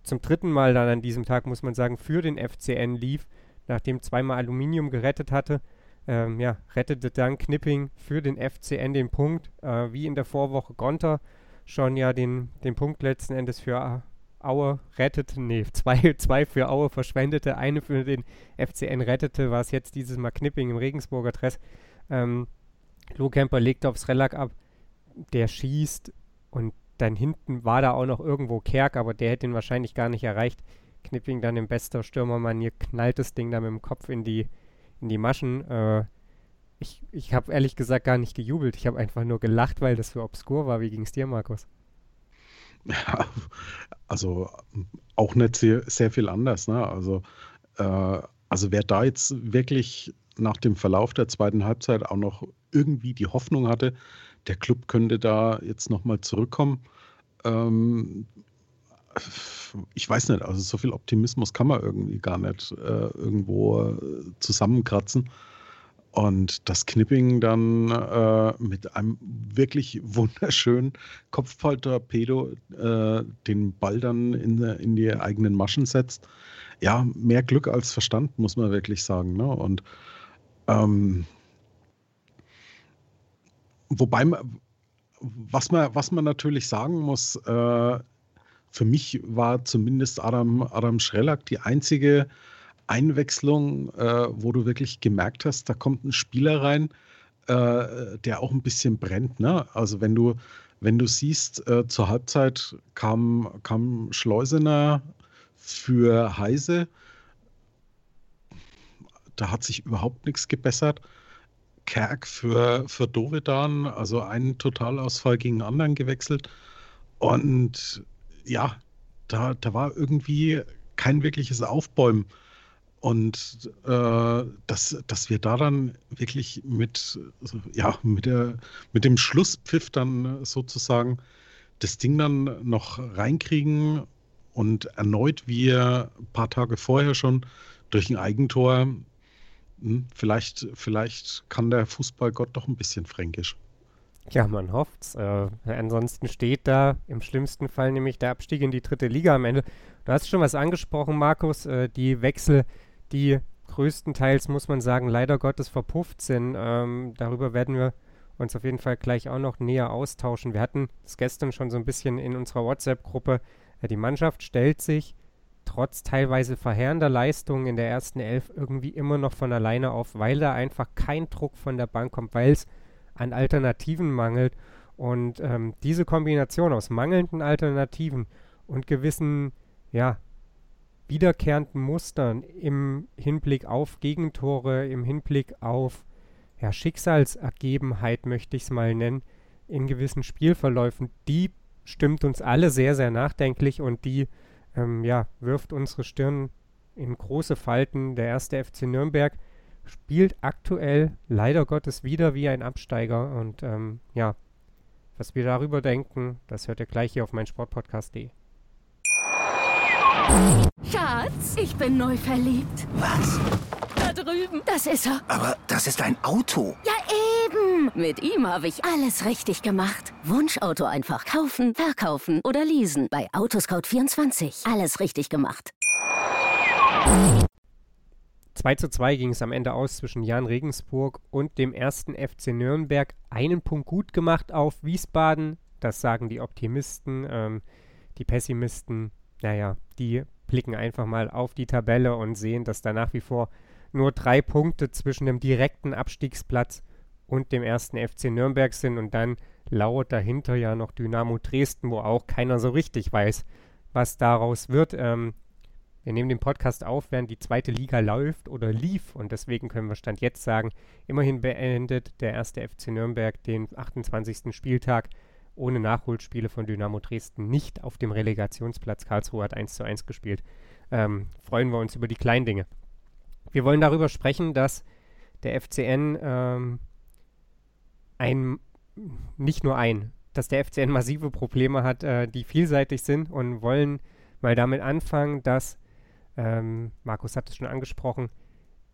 zum dritten Mal dann an diesem Tag, muss man sagen, für den FCN lief, nachdem zweimal Aluminium gerettet hatte. Ähm, ja, rettete dann Knipping für den FCN den Punkt, äh, wie in der Vorwoche Gonter schon ja den, den Punkt letzten Endes für Aue rettete, nee, zwei, zwei für Aue verschwendete, eine für den FCN rettete, war es jetzt dieses Mal Knipping im Regensburger Dress. Ähm, Lohkemper legt aufs Rellack ab, der schießt und dann hinten war da auch noch irgendwo Kerk, aber der hätte ihn wahrscheinlich gar nicht erreicht. Knipping dann in bester Stürmermanier knallt das Ding da mit dem Kopf in die, in die Maschen. Äh, ich ich habe ehrlich gesagt gar nicht gejubelt. Ich habe einfach nur gelacht, weil das so obskur war. Wie ging es dir, Markus? Ja, also auch nicht sehr, sehr viel anders. Ne? Also, äh, also wer da jetzt wirklich nach dem Verlauf der zweiten Halbzeit auch noch irgendwie die Hoffnung hatte, der Club könnte da jetzt nochmal zurückkommen. Ähm, ich weiß nicht, also so viel Optimismus kann man irgendwie gar nicht äh, irgendwo äh, zusammenkratzen. Und das Knipping dann äh, mit einem wirklich wunderschönen Kopfballtorpedo äh, den Ball dann in, in die eigenen Maschen setzt. Ja, mehr Glück als Verstand, muss man wirklich sagen. Ne? Und ähm, wobei, was man, was man natürlich sagen muss, äh, für mich war zumindest Adam, Adam Schrellack die einzige Einwechslung, äh, wo du wirklich gemerkt hast, da kommt ein Spieler rein, äh, der auch ein bisschen brennt. Ne? Also wenn du, wenn du siehst, äh, zur Halbzeit kam, kam Schleusener für Heise, da hat sich überhaupt nichts gebessert. Kerk für, für Dovedan, also einen Totalausfall gegen einen anderen gewechselt. Und ja, da, da war irgendwie kein wirkliches Aufbäumen. Und äh, dass, dass wir da dann wirklich mit, ja, mit, der, mit dem Schlusspfiff dann sozusagen das Ding dann noch reinkriegen und erneut wie ein paar Tage vorher schon durch ein Eigentor, hm, vielleicht, vielleicht kann der Fußballgott doch ein bisschen fränkisch. Ja, man hofft's. Äh, ansonsten steht da im schlimmsten Fall nämlich der Abstieg in die dritte Liga am Ende. Du hast schon was angesprochen, Markus. Äh, die Wechsel, die größtenteils, muss man sagen, leider Gottes verpufft sind. Ähm, darüber werden wir uns auf jeden Fall gleich auch noch näher austauschen. Wir hatten es gestern schon so ein bisschen in unserer WhatsApp-Gruppe. Äh, die Mannschaft stellt sich trotz teilweise verheerender Leistungen in der ersten Elf irgendwie immer noch von alleine auf, weil da einfach kein Druck von der Bank kommt, weil es an Alternativen mangelt. Und ähm, diese Kombination aus mangelnden Alternativen und gewissen, ja, wiederkehrenden Mustern im Hinblick auf Gegentore, im Hinblick auf ja, Schicksalsergebenheit, möchte ich es mal nennen, in gewissen Spielverläufen, die stimmt uns alle sehr, sehr nachdenklich und die ähm, ja, wirft unsere Stirn in große Falten. Der erste FC Nürnberg spielt aktuell leider Gottes wieder wie ein Absteiger. Und ähm, ja, was wir darüber denken, das hört ihr gleich hier auf mein Sportpodcast.de. Schatz, ich bin neu verliebt. Was? Drüben. Das ist er. Aber das ist ein Auto. Ja, eben. Mit ihm habe ich alles richtig gemacht. Wunschauto einfach kaufen, verkaufen oder leasen. Bei Autoscout24. Alles richtig gemacht. 2 zu 2 ging es am Ende aus zwischen Jan Regensburg und dem ersten FC Nürnberg. Einen Punkt gut gemacht auf Wiesbaden, das sagen die Optimisten. Ähm, die Pessimisten, naja, die blicken einfach mal auf die Tabelle und sehen, dass da nach wie vor nur drei Punkte zwischen dem direkten Abstiegsplatz und dem ersten FC Nürnberg sind und dann lauert dahinter ja noch Dynamo Dresden, wo auch keiner so richtig weiß, was daraus wird. Ähm, wir nehmen den Podcast auf, während die zweite Liga läuft oder lief und deswegen können wir Stand jetzt sagen, immerhin beendet der erste FC Nürnberg den 28. Spieltag ohne Nachholspiele von Dynamo Dresden nicht auf dem Relegationsplatz. Karlsruhe hat 1 zu 1 gespielt. Ähm, freuen wir uns über die kleinen Dinge. Wir wollen darüber sprechen, dass der FCN ähm, ein, nicht nur ein, dass der FCN massive Probleme hat, äh, die vielseitig sind und wollen mal damit anfangen, dass ähm, Markus hat es schon angesprochen,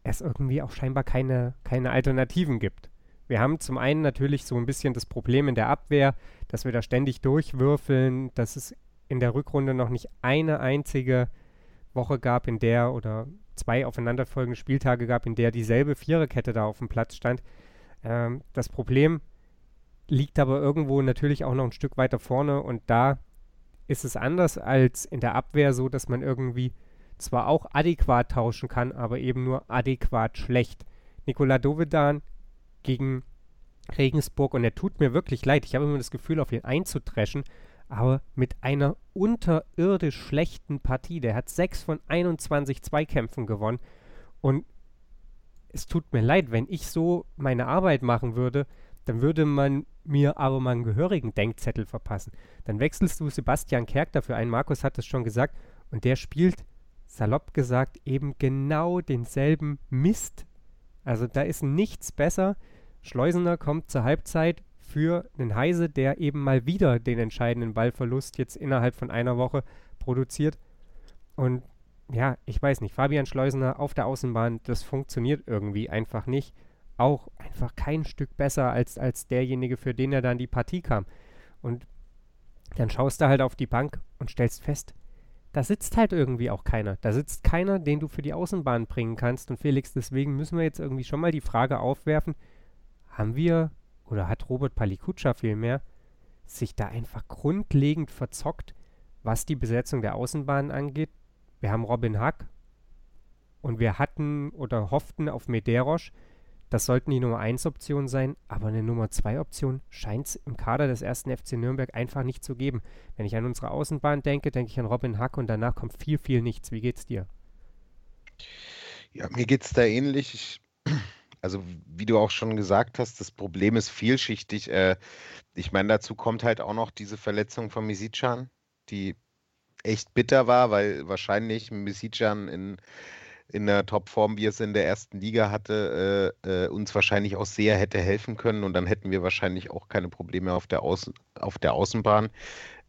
es irgendwie auch scheinbar keine, keine Alternativen gibt. Wir haben zum einen natürlich so ein bisschen das Problem in der Abwehr, dass wir da ständig durchwürfeln, dass es in der Rückrunde noch nicht eine einzige Woche gab, in der oder zwei aufeinanderfolgende Spieltage gab, in der dieselbe Viererkette da auf dem Platz stand. Ähm, das Problem liegt aber irgendwo natürlich auch noch ein Stück weiter vorne und da ist es anders als in der Abwehr so, dass man irgendwie zwar auch adäquat tauschen kann, aber eben nur adäquat schlecht. Nikola Dovedan gegen Regensburg und er tut mir wirklich leid. Ich habe immer das Gefühl, auf ihn einzutreschen, aber mit einer unterirdisch schlechten Partie. Der hat 6 von 21 Zweikämpfen gewonnen und es tut mir leid, wenn ich so meine Arbeit machen würde, dann würde man mir aber mal einen gehörigen Denkzettel verpassen. Dann wechselst du Sebastian Kerk dafür ein, Markus hat es schon gesagt, und der spielt salopp gesagt, eben genau denselben Mist. Also da ist nichts besser. Schleusener kommt zur Halbzeit für einen Heise, der eben mal wieder den entscheidenden Ballverlust jetzt innerhalb von einer Woche produziert. Und ja, ich weiß nicht, Fabian Schleusener auf der Außenbahn, das funktioniert irgendwie einfach nicht. Auch einfach kein Stück besser als, als derjenige, für den er dann die Partie kam. Und dann schaust du halt auf die Bank und stellst fest, da sitzt halt irgendwie auch keiner. Da sitzt keiner, den du für die Außenbahn bringen kannst. Und Felix, deswegen müssen wir jetzt irgendwie schon mal die Frage aufwerfen, haben wir, oder hat Robert Palikutscha vielmehr, sich da einfach grundlegend verzockt, was die Besetzung der Außenbahn angeht? Wir haben Robin Hack und wir hatten oder hofften auf Mederosch, das sollten die Nummer 1 Optionen sein, aber eine Nummer 2 Option scheint es im Kader des ersten FC Nürnberg einfach nicht zu geben. Wenn ich an unsere Außenbahn denke, denke ich an Robin Hack und danach kommt viel, viel nichts. Wie geht's dir? Ja, mir geht es da ähnlich. Ich, also, wie du auch schon gesagt hast, das Problem ist vielschichtig. Äh, ich meine, dazu kommt halt auch noch diese Verletzung von Misicjan, die echt bitter war, weil wahrscheinlich Misicjan in in der Topform, wie es in der ersten Liga hatte, äh, äh, uns wahrscheinlich auch sehr hätte helfen können und dann hätten wir wahrscheinlich auch keine Probleme auf der, Außen, auf der Außenbahn.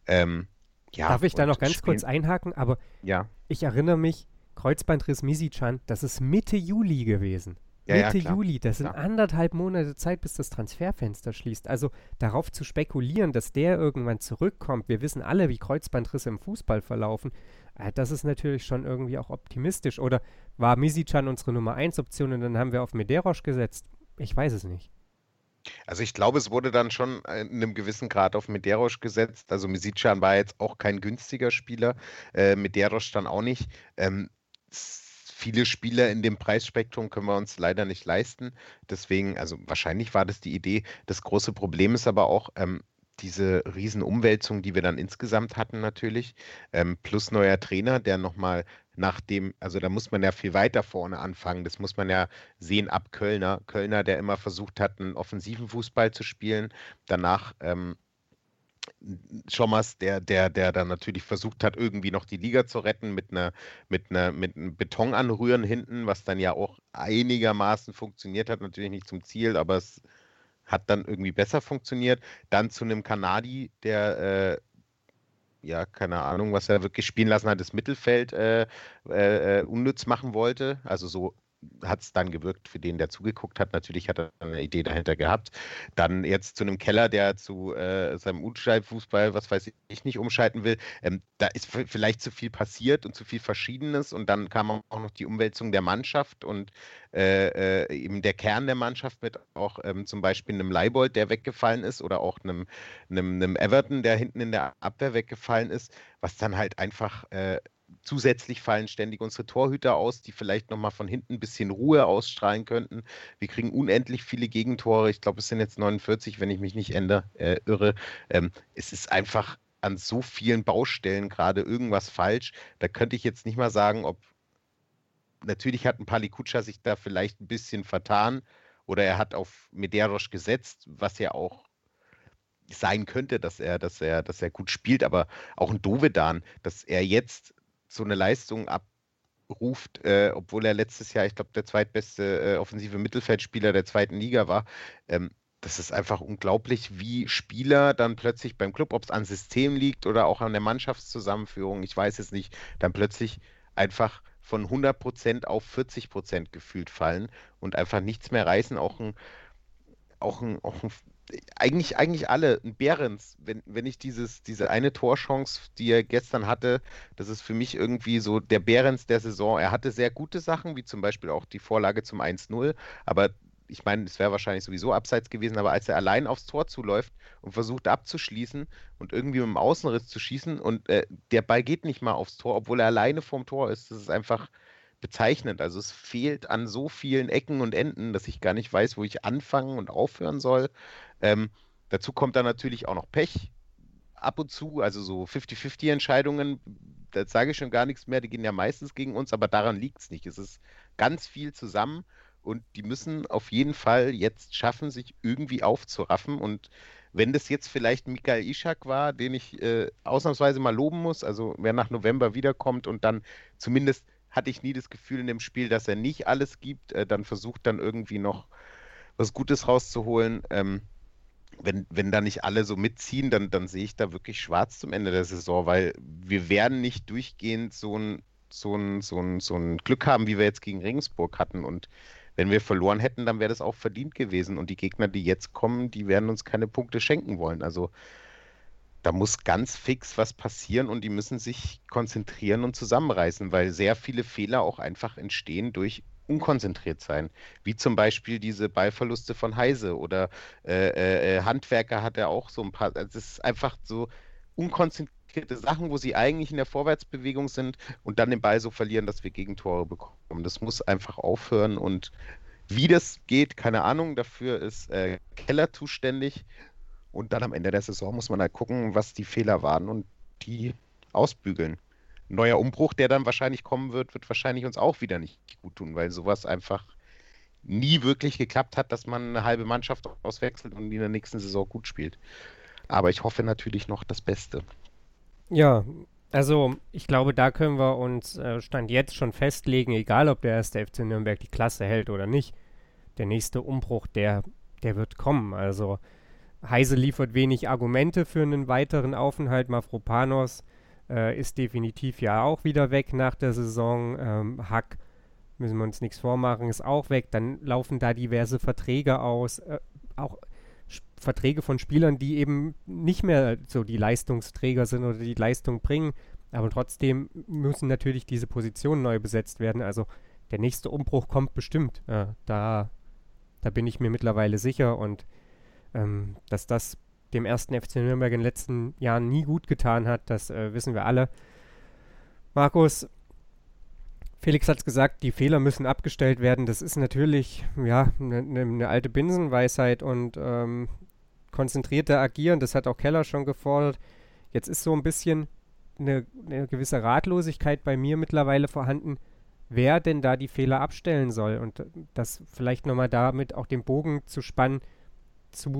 Ähm, ja, Darf ich da noch ganz kurz einhaken? Aber ja. ich erinnere mich, Kreuzbandriss Misichan, das ist Mitte Juli gewesen. Ja, Mitte ja, Juli, das sind klar. anderthalb Monate Zeit, bis das Transferfenster schließt. Also darauf zu spekulieren, dass der irgendwann zurückkommt, wir wissen alle, wie Kreuzbandrisse im Fußball verlaufen, äh, das ist natürlich schon irgendwie auch optimistisch. Oder war Misichan unsere Nummer 1 Option und dann haben wir auf Mederosch gesetzt? Ich weiß es nicht. Also ich glaube, es wurde dann schon in einem gewissen Grad auf Mederosch gesetzt. Also Misichan war jetzt auch kein günstiger Spieler, äh, Mederosch dann auch nicht. Ähm, viele Spieler in dem Preisspektrum können wir uns leider nicht leisten. Deswegen, also wahrscheinlich war das die Idee. Das große Problem ist aber auch, ähm, diese Riesenumwälzung, die wir dann insgesamt hatten natürlich, ähm, plus neuer Trainer, der nochmal nach dem, also da muss man ja viel weiter vorne anfangen. Das muss man ja sehen ab Kölner. Kölner, der immer versucht hat, einen offensiven Fußball zu spielen. Danach ähm, Schommers, der, der, der dann natürlich versucht hat, irgendwie noch die Liga zu retten mit einer, mit einer, mit einem Beton anrühren hinten, was dann ja auch einigermaßen funktioniert hat, natürlich nicht zum Ziel, aber es hat dann irgendwie besser funktioniert. Dann zu einem Kanadi, der äh, ja, keine Ahnung, was er wirklich spielen lassen hat, das Mittelfeld äh, äh, äh unnütz machen wollte. Also so hat es dann gewirkt für den, der zugeguckt hat. Natürlich hat er eine Idee dahinter gehabt. Dann jetzt zu einem Keller, der zu äh, seinem Unschreibfußball, was weiß ich nicht, umschalten will. Ähm, da ist vielleicht zu viel passiert und zu viel Verschiedenes. Und dann kam auch noch die Umwälzung der Mannschaft und äh, äh, eben der Kern der Mannschaft mit auch ähm, zum Beispiel einem Leibold, der weggefallen ist, oder auch einem, einem, einem Everton, der hinten in der Abwehr weggefallen ist, was dann halt einfach äh, zusätzlich fallen ständig unsere Torhüter aus, die vielleicht nochmal von hinten ein bisschen Ruhe ausstrahlen könnten. Wir kriegen unendlich viele Gegentore. Ich glaube, es sind jetzt 49, wenn ich mich nicht ändere, äh, irre. Ähm, es ist einfach an so vielen Baustellen gerade irgendwas falsch. Da könnte ich jetzt nicht mal sagen, ob natürlich hat ein Palikutscha sich da vielleicht ein bisschen vertan oder er hat auf Medeiros gesetzt, was ja auch sein könnte, dass er, dass er, dass er gut spielt, aber auch ein Dovedan, dass er jetzt so eine Leistung abruft, äh, obwohl er letztes Jahr, ich glaube, der zweitbeste äh, offensive Mittelfeldspieler der zweiten Liga war. Ähm, das ist einfach unglaublich, wie Spieler dann plötzlich beim Club, ob es an System liegt oder auch an der Mannschaftszusammenführung, ich weiß es nicht, dann plötzlich einfach von 100% auf 40% gefühlt fallen und einfach nichts mehr reißen. Auch ein, auch ein, auch ein eigentlich, eigentlich alle. Ein Behrens, wenn, wenn ich dieses, diese eine Torchance, die er gestern hatte, das ist für mich irgendwie so der Behrens der Saison. Er hatte sehr gute Sachen, wie zum Beispiel auch die Vorlage zum 1-0, aber ich meine, es wäre wahrscheinlich sowieso abseits gewesen, aber als er allein aufs Tor zuläuft und versucht abzuschließen und irgendwie mit dem Außenriss zu schießen und äh, der Ball geht nicht mal aufs Tor, obwohl er alleine vorm Tor ist, das ist einfach bezeichnend. Also es fehlt an so vielen Ecken und Enden, dass ich gar nicht weiß, wo ich anfangen und aufhören soll. Ähm, dazu kommt dann natürlich auch noch Pech ab und zu, also so 50-50 Entscheidungen. Da sage ich schon gar nichts mehr, die gehen ja meistens gegen uns, aber daran liegt es nicht. Es ist ganz viel zusammen und die müssen auf jeden Fall jetzt schaffen, sich irgendwie aufzuraffen und wenn das jetzt vielleicht Mikael Ishak war, den ich äh, ausnahmsweise mal loben muss, also wer nach November wiederkommt und dann zumindest hatte ich nie das Gefühl in dem Spiel, dass er nicht alles gibt, äh, dann versucht dann irgendwie noch was Gutes rauszuholen. Ähm, wenn, wenn da nicht alle so mitziehen, dann, dann sehe ich da wirklich schwarz zum Ende der Saison, weil wir werden nicht durchgehend so ein, so ein, so ein, so ein Glück haben, wie wir jetzt gegen Regensburg hatten. Und wenn wir verloren hätten, dann wäre das auch verdient gewesen. Und die Gegner, die jetzt kommen, die werden uns keine Punkte schenken wollen. Also da muss ganz fix was passieren und die müssen sich konzentrieren und zusammenreißen, weil sehr viele Fehler auch einfach entstehen durch unkonzentriert sein. Wie zum Beispiel diese Ballverluste von Heise oder äh, äh, äh Handwerker hat er auch so ein paar. Also es ist einfach so unkonzentrierte Sachen, wo sie eigentlich in der Vorwärtsbewegung sind und dann den Ball so verlieren, dass wir Gegentore bekommen. Das muss einfach aufhören und wie das geht, keine Ahnung. Dafür ist äh, Keller zuständig und dann am Ende der Saison muss man halt gucken, was die Fehler waren und die ausbügeln. Neuer Umbruch, der dann wahrscheinlich kommen wird, wird wahrscheinlich uns auch wieder nicht gut tun, weil sowas einfach nie wirklich geklappt hat, dass man eine halbe Mannschaft auswechselt und in der nächsten Saison gut spielt. Aber ich hoffe natürlich noch das Beste. Ja, Also, ich glaube, da können wir uns äh, Stand jetzt schon festlegen, egal ob der erste FC Nürnberg die Klasse hält oder nicht. Der nächste Umbruch, der, der wird kommen. Also, Heise liefert wenig Argumente für einen weiteren Aufenthalt. Mafropanos äh, ist definitiv ja auch wieder weg nach der Saison. Ähm, Hack, müssen wir uns nichts vormachen, ist auch weg. Dann laufen da diverse Verträge aus. Äh, auch Verträge von Spielern, die eben nicht mehr so die Leistungsträger sind oder die Leistung bringen. Aber trotzdem müssen natürlich diese Positionen neu besetzt werden. Also der nächste Umbruch kommt bestimmt. Äh, da, da bin ich mir mittlerweile sicher. Und ähm, dass das dem ersten FC Nürnberg in den letzten Jahren nie gut getan hat, das äh, wissen wir alle. Markus, Felix hat es gesagt, die Fehler müssen abgestellt werden. Das ist natürlich ja eine ne, ne alte Binsenweisheit und ähm, konzentrierter agieren. Das hat auch Keller schon gefordert. Jetzt ist so ein bisschen eine, eine gewisse Ratlosigkeit bei mir mittlerweile vorhanden, wer denn da die Fehler abstellen soll. Und das vielleicht nochmal damit auch den Bogen zu spannen zu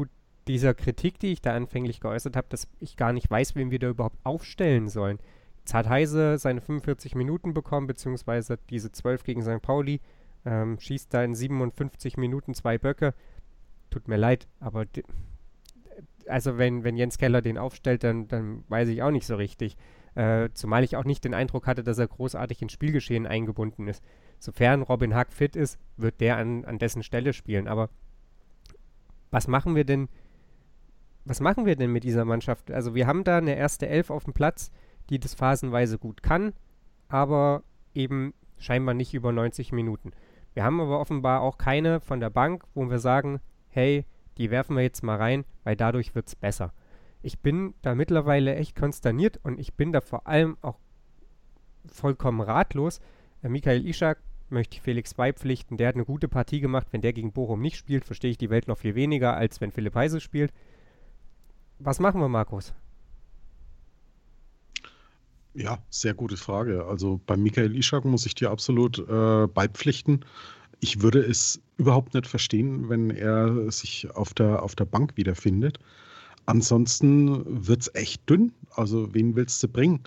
dieser Kritik, die ich da anfänglich geäußert habe, dass ich gar nicht weiß, wen wir da überhaupt aufstellen sollen. Jetzt hat Heise seine 45 Minuten bekommen, beziehungsweise diese 12 gegen St. Pauli, ähm, schießt da in 57 Minuten zwei Böcke. Tut mir leid, aber also wenn, wenn Jens Keller den aufstellt, dann, dann weiß ich auch nicht so richtig. Äh, zumal ich auch nicht den Eindruck hatte, dass er großartig ins Spielgeschehen eingebunden ist. Sofern Robin Hack fit ist, wird der an, an dessen Stelle spielen. Aber was machen wir denn? Was machen wir denn mit dieser Mannschaft? Also wir haben da eine erste Elf auf dem Platz, die das phasenweise gut kann, aber eben scheinbar nicht über 90 Minuten. Wir haben aber offenbar auch keine von der Bank, wo wir sagen, hey, die werfen wir jetzt mal rein, weil dadurch wird es besser. Ich bin da mittlerweile echt konsterniert und ich bin da vor allem auch vollkommen ratlos. Äh, Michael Ischak möchte ich Felix beipflichten. Der hat eine gute Partie gemacht. Wenn der gegen Bochum nicht spielt, verstehe ich die Welt noch viel weniger, als wenn Philipp Heise spielt. Was machen wir, Markus? Ja, sehr gute Frage. Also bei Michael Ischak muss ich dir absolut äh, beipflichten ich würde es überhaupt nicht verstehen, wenn er sich auf der, auf der Bank wiederfindet. Ansonsten wird es echt dünn. Also, wen willst du bringen?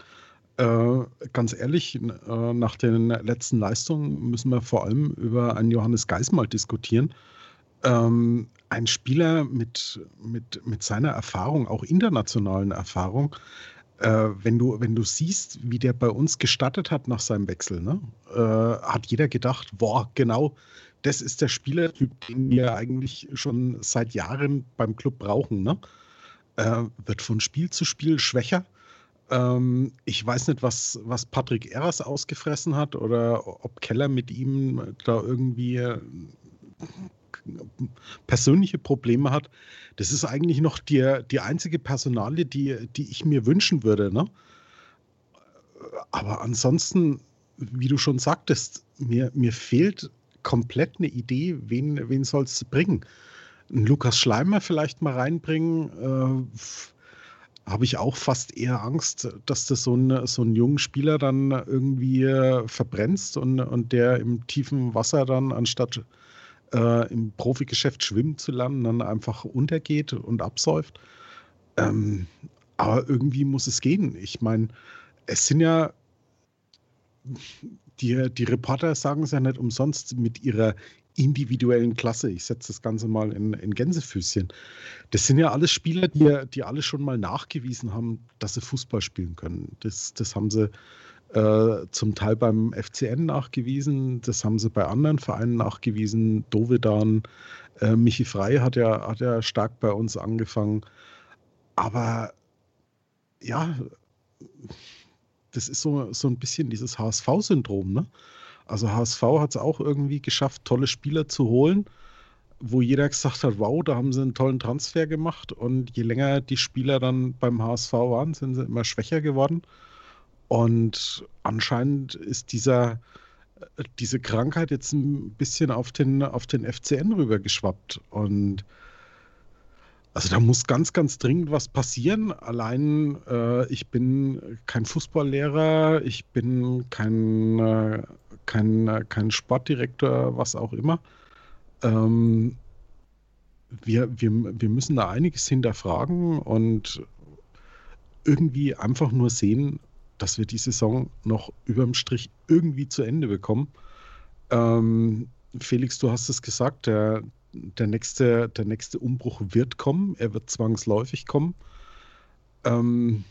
Äh, ganz ehrlich, äh, nach den letzten Leistungen müssen wir vor allem über einen Johannes Geismal diskutieren. Ähm, ein Spieler mit, mit, mit seiner Erfahrung, auch internationalen Erfahrung, äh, wenn, du, wenn du siehst, wie der bei uns gestartet hat nach seinem Wechsel, ne? äh, hat jeder gedacht, boah, genau, das ist der Spielertyp, den wir eigentlich schon seit Jahren beim Club brauchen. Ne? Äh, wird von Spiel zu Spiel schwächer. Ähm, ich weiß nicht, was, was Patrick Eras ausgefressen hat oder ob Keller mit ihm da irgendwie persönliche Probleme hat, das ist eigentlich noch die, die einzige Personalie, die, die ich mir wünschen würde. Ne? Aber ansonsten, wie du schon sagtest, mir, mir fehlt komplett eine Idee, wen, wen soll es bringen. Einen Lukas Schleimer vielleicht mal reinbringen, äh, habe ich auch fast eher Angst, dass du so, ein, so einen jungen Spieler dann irgendwie verbrennst und, und der im tiefen Wasser dann anstatt äh, im Profigeschäft schwimmen zu lernen, dann einfach untergeht und absäuft. Ähm, aber irgendwie muss es gehen. Ich meine, es sind ja, die, die Reporter sagen es ja nicht umsonst mit ihrer individuellen Klasse. Ich setze das Ganze mal in, in Gänsefüßchen. Das sind ja alles Spieler, die, die alle schon mal nachgewiesen haben, dass sie Fußball spielen können. Das, das haben sie äh, zum Teil beim FCN nachgewiesen, das haben sie bei anderen Vereinen nachgewiesen. Dovedan, äh, Michi Frei hat ja, hat ja stark bei uns angefangen. Aber ja, das ist so, so ein bisschen dieses HSV-Syndrom. Ne? Also HSV hat es auch irgendwie geschafft, tolle Spieler zu holen, wo jeder gesagt hat, wow, da haben sie einen tollen Transfer gemacht. Und je länger die Spieler dann beim HSV waren, sind sie immer schwächer geworden. Und anscheinend ist dieser, äh, diese Krankheit jetzt ein bisschen auf den, auf den FCN rübergeschwappt. Und also da muss ganz, ganz dringend was passieren. Allein äh, ich bin kein Fußballlehrer, ich bin kein, äh, kein, äh, kein Sportdirektor, was auch immer. Ähm, wir, wir, wir müssen da einiges hinterfragen und irgendwie einfach nur sehen, dass wir die Saison noch überm Strich irgendwie zu Ende bekommen. Ähm, Felix, du hast es gesagt, der, der, nächste, der nächste Umbruch wird kommen. Er wird zwangsläufig kommen. Ähm,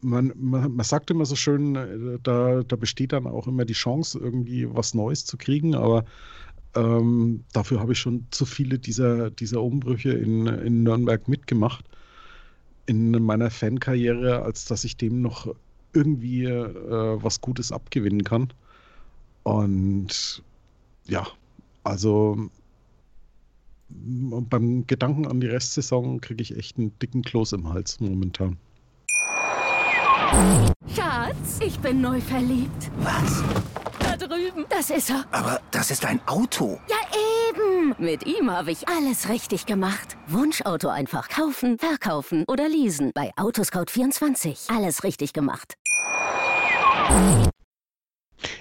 man, man, man, sagt immer so schön, äh, da, da besteht dann auch immer die Chance, irgendwie was Neues zu kriegen, aber ähm, dafür habe ich schon zu viele dieser, dieser Umbrüche in, in Nürnberg mitgemacht in meiner Fankarriere, als dass ich dem noch irgendwie äh, was Gutes abgewinnen kann. Und ja, also beim Gedanken an die Restsaison kriege ich echt einen dicken Kloß im Hals momentan. Schatz, ich bin neu verliebt. Was? Da drüben. Das ist er. Aber das ist ein Auto. Ja, eben. Mit ihm habe ich alles richtig gemacht. Wunschauto einfach kaufen, verkaufen oder leasen. Bei Autoscout24. Alles richtig gemacht.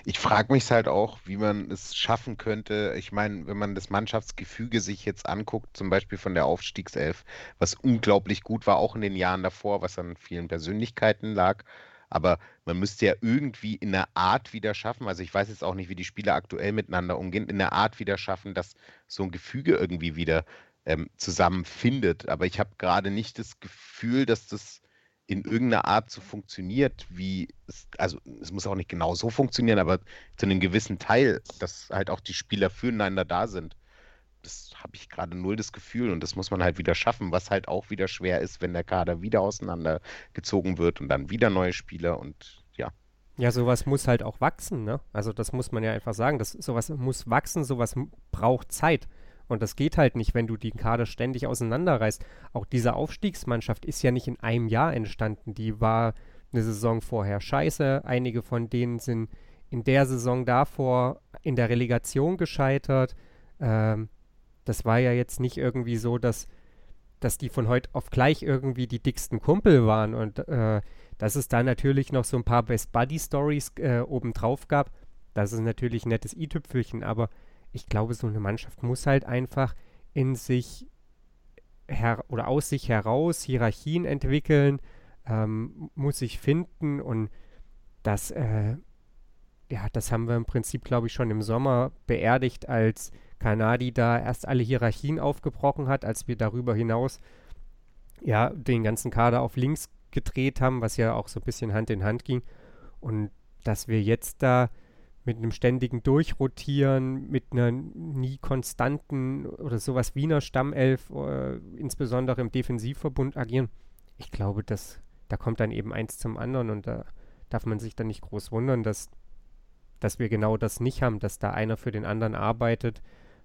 Ich frage mich halt auch, wie man es schaffen könnte. Ich meine, wenn man das Mannschaftsgefüge sich jetzt anguckt, zum Beispiel von der Aufstiegself, was unglaublich gut war, auch in den Jahren davor, was an vielen Persönlichkeiten lag. Aber man müsste ja irgendwie in der Art wieder schaffen, also ich weiß jetzt auch nicht, wie die Spieler aktuell miteinander umgehen, in der Art wieder schaffen, dass so ein Gefüge irgendwie wieder ähm, zusammenfindet. Aber ich habe gerade nicht das Gefühl, dass das in irgendeiner Art so funktioniert, wie es, also es muss auch nicht genau so funktionieren, aber zu einem gewissen Teil, dass halt auch die Spieler füreinander da sind. Das habe ich gerade null das Gefühl und das muss man halt wieder schaffen, was halt auch wieder schwer ist, wenn der Kader wieder auseinandergezogen wird und dann wieder neue Spieler und ja. Ja, sowas muss halt auch wachsen, ne? Also das muss man ja einfach sagen, das, sowas muss wachsen, sowas braucht Zeit. Und das geht halt nicht, wenn du die Kader ständig auseinanderreißt. Auch diese Aufstiegsmannschaft ist ja nicht in einem Jahr entstanden. Die war eine Saison vorher scheiße. Einige von denen sind in der Saison davor in der Relegation gescheitert. Ähm, das war ja jetzt nicht irgendwie so, dass, dass die von heute auf gleich irgendwie die dicksten Kumpel waren. Und äh, dass es da natürlich noch so ein paar Best Buddy Stories äh, obendrauf gab, das ist natürlich ein nettes i-Tüpfelchen, aber ich glaube, so eine Mannschaft muss halt einfach in sich oder aus sich heraus Hierarchien entwickeln, ähm, muss sich finden und das, äh, ja, das haben wir im Prinzip, glaube ich, schon im Sommer beerdigt, als Kanadi da erst alle Hierarchien aufgebrochen hat, als wir darüber hinaus ja den ganzen Kader auf links gedreht haben, was ja auch so ein bisschen Hand in Hand ging und dass wir jetzt da mit einem ständigen Durchrotieren, mit einer nie konstanten oder sowas wie einer Stammelf, äh, insbesondere im Defensivverbund agieren. Ich glaube, dass da kommt dann eben eins zum anderen und da darf man sich dann nicht groß wundern, dass, dass wir genau das nicht haben, dass da einer für den anderen arbeitet.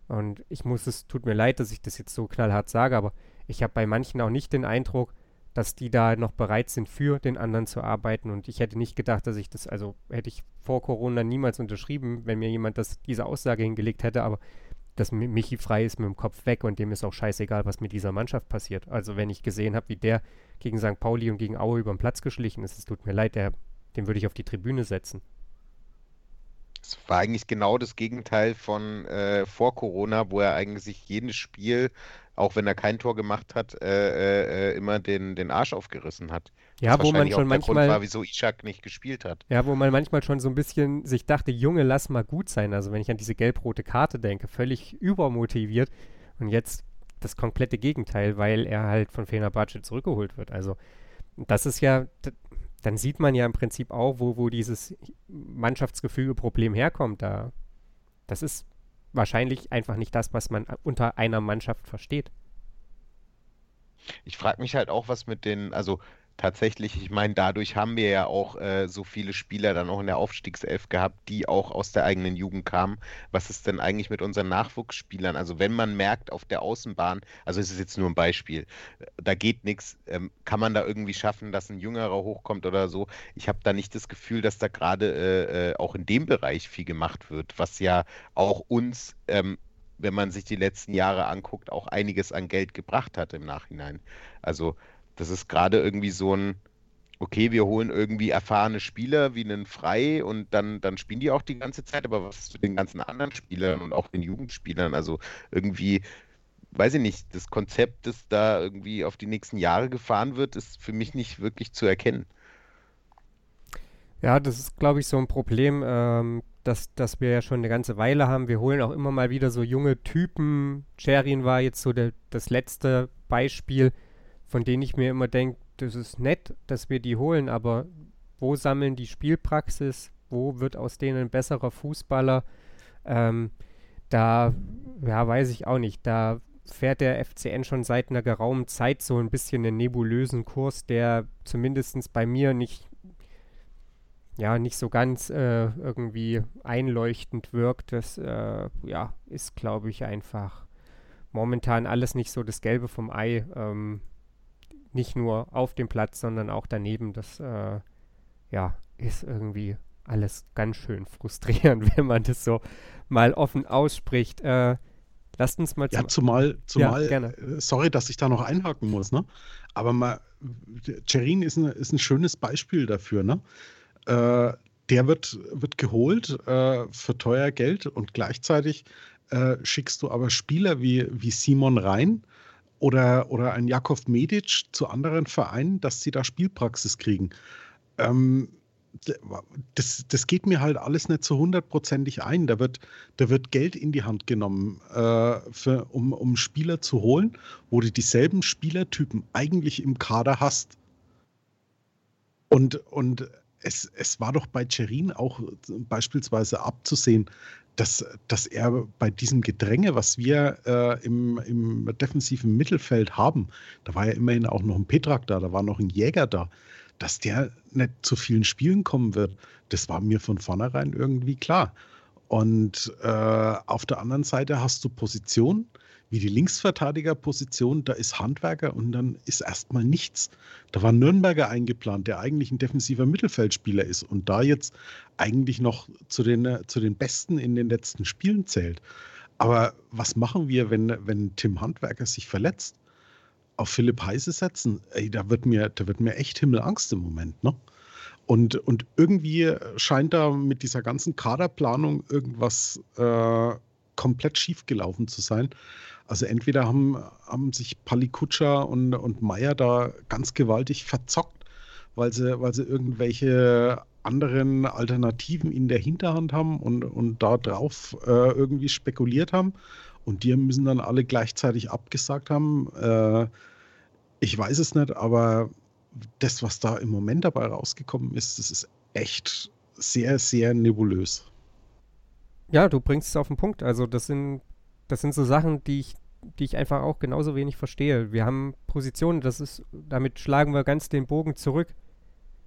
Und ich muss es, tut mir leid, dass ich das jetzt so knallhart sage, aber ich habe bei manchen auch nicht den Eindruck, dass die da noch bereit sind, für den anderen zu arbeiten. Und ich hätte nicht gedacht, dass ich das, also hätte ich vor Corona niemals unterschrieben, wenn mir jemand das, diese Aussage hingelegt hätte, aber dass Michi frei ist mit dem Kopf weg und dem ist auch scheißegal, was mit dieser Mannschaft passiert. Also wenn ich gesehen habe, wie der gegen St. Pauli und gegen Aue über den Platz geschlichen ist, es tut mir leid, der, den würde ich auf die Tribüne setzen. Es war eigentlich genau das Gegenteil von äh, vor Corona, wo er eigentlich sich jedes Spiel auch wenn er kein Tor gemacht hat, äh, äh, immer den, den Arsch aufgerissen hat. Ja, wo man schon manchmal. war, wieso Ishak nicht gespielt hat. Ja, wo man manchmal schon so ein bisschen sich dachte, Junge, lass mal gut sein. Also, wenn ich an diese gelb-rote Karte denke, völlig übermotiviert. Und jetzt das komplette Gegenteil, weil er halt von Fenerbahce zurückgeholt wird. Also, das ist ja. Dann sieht man ja im Prinzip auch, wo, wo dieses Mannschaftsgefüge-Problem herkommt. Da, das ist wahrscheinlich einfach nicht das, was man unter einer Mannschaft versteht. Ich frage mich halt auch, was mit den, also tatsächlich, ich meine, dadurch haben wir ja auch äh, so viele Spieler dann auch in der Aufstiegself gehabt, die auch aus der eigenen Jugend kamen. Was ist denn eigentlich mit unseren Nachwuchsspielern? Also wenn man merkt auf der Außenbahn, also es ist jetzt nur ein Beispiel, da geht nichts, ähm, kann man da irgendwie schaffen, dass ein Jüngerer hochkommt oder so? Ich habe da nicht das Gefühl, dass da gerade äh, äh, auch in dem Bereich viel gemacht wird, was ja auch uns ähm, wenn man sich die letzten Jahre anguckt, auch einiges an Geld gebracht hat im Nachhinein. Also das ist gerade irgendwie so ein, okay, wir holen irgendwie erfahrene Spieler wie einen Frei und dann, dann spielen die auch die ganze Zeit, aber was zu den ganzen anderen Spielern und auch den Jugendspielern? Also irgendwie, weiß ich nicht, das Konzept, das da irgendwie auf die nächsten Jahre gefahren wird, ist für mich nicht wirklich zu erkennen. Ja, das ist, glaube ich, so ein Problem, ähm, das, das wir ja schon eine ganze Weile haben. Wir holen auch immer mal wieder so junge Typen. Cherin war jetzt so der, das letzte Beispiel, von denen ich mir immer denke, das ist nett, dass wir die holen, aber wo sammeln die Spielpraxis? Wo wird aus denen ein besserer Fußballer? Ähm, da, ja, weiß ich auch nicht. Da fährt der FCN schon seit einer geraumen Zeit so ein bisschen einen nebulösen Kurs, der zumindest bei mir nicht ja, nicht so ganz äh, irgendwie einleuchtend wirkt. Das äh, ja, ist, glaube ich, einfach momentan alles nicht so das Gelbe vom Ei. Ähm, nicht nur auf dem Platz, sondern auch daneben. Das äh, ja, ist irgendwie alles ganz schön frustrierend, wenn man das so mal offen ausspricht. Äh, lasst uns mal zum Ja, zumal, zumal ja, äh, sorry, dass ich da noch einhaken muss, ne? Aber mal, Cerin ist, ein, ist ein schönes Beispiel dafür, ne? Äh, der wird, wird geholt äh, für teuer Geld und gleichzeitig äh, schickst du aber Spieler wie, wie Simon Rhein oder, oder ein Jakov Medic zu anderen Vereinen, dass sie da Spielpraxis kriegen. Ähm, das, das geht mir halt alles nicht so hundertprozentig ein. Da wird, da wird Geld in die Hand genommen, äh, für, um, um Spieler zu holen, wo du dieselben Spielertypen eigentlich im Kader hast. Und, und es, es war doch bei Cerin auch beispielsweise abzusehen, dass, dass er bei diesem Gedränge, was wir äh, im, im defensiven Mittelfeld haben, da war ja immerhin auch noch ein Petrak da, da war noch ein Jäger da, dass der nicht zu vielen Spielen kommen wird, das war mir von vornherein irgendwie klar. Und äh, auf der anderen Seite hast du Positionen, wie die Linksverteidigerposition, da ist Handwerker und dann ist erstmal nichts. Da war Nürnberger eingeplant, der eigentlich ein defensiver Mittelfeldspieler ist und da jetzt eigentlich noch zu den, zu den Besten in den letzten Spielen zählt. Aber was machen wir, wenn, wenn Tim Handwerker sich verletzt? Auf Philipp Heise setzen? Ey, da wird mir, da wird mir echt Himmelangst im Moment, ne? Und, und irgendwie scheint da mit dieser ganzen Kaderplanung irgendwas äh, komplett schief gelaufen zu sein. Also entweder haben, haben sich Palikutscher und, und Meier da ganz gewaltig verzockt, weil sie, weil sie irgendwelche anderen Alternativen in der Hinterhand haben und, und da drauf äh, irgendwie spekuliert haben. Und die müssen dann alle gleichzeitig abgesagt haben. Äh, ich weiß es nicht, aber das, was da im Moment dabei rausgekommen ist, das ist echt sehr, sehr nebulös. Ja, du bringst es auf den Punkt. Also das sind das sind so Sachen, die ich, die ich einfach auch genauso wenig verstehe. Wir haben Positionen, das ist, damit schlagen wir ganz den Bogen zurück.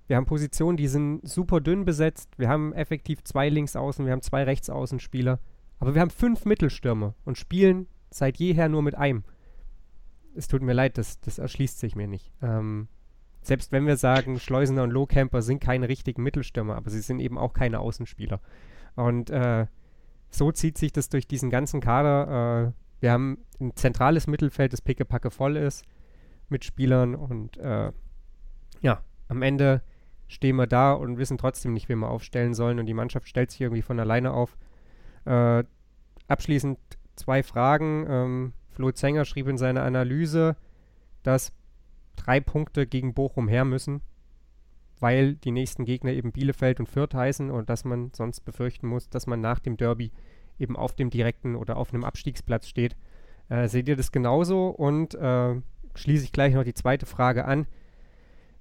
Wir haben Positionen, die sind super dünn besetzt. Wir haben effektiv zwei Linksaußen, wir haben zwei Rechtsaußenspieler. Aber wir haben fünf Mittelstürmer und spielen seit jeher nur mit einem. Es tut mir leid, das, das erschließt sich mir nicht. Ähm, selbst wenn wir sagen, Schleusener und Lohkemper sind keine richtigen Mittelstürmer, aber sie sind eben auch keine Außenspieler. Und äh, so zieht sich das durch diesen ganzen Kader. Äh, wir haben ein zentrales Mittelfeld, das pickepacke voll ist mit Spielern und äh, ja, am Ende stehen wir da und wissen trotzdem nicht, wen wir aufstellen sollen und die Mannschaft stellt sich irgendwie von alleine auf. Äh, abschließend zwei Fragen. Ähm, Flo Zenger schrieb in seiner Analyse, dass drei Punkte gegen Bochum her müssen weil die nächsten Gegner eben Bielefeld und Fürth heißen und dass man sonst befürchten muss, dass man nach dem Derby eben auf dem direkten oder auf einem Abstiegsplatz steht. Äh, seht ihr das genauso? Und äh, schließe ich gleich noch die zweite Frage an.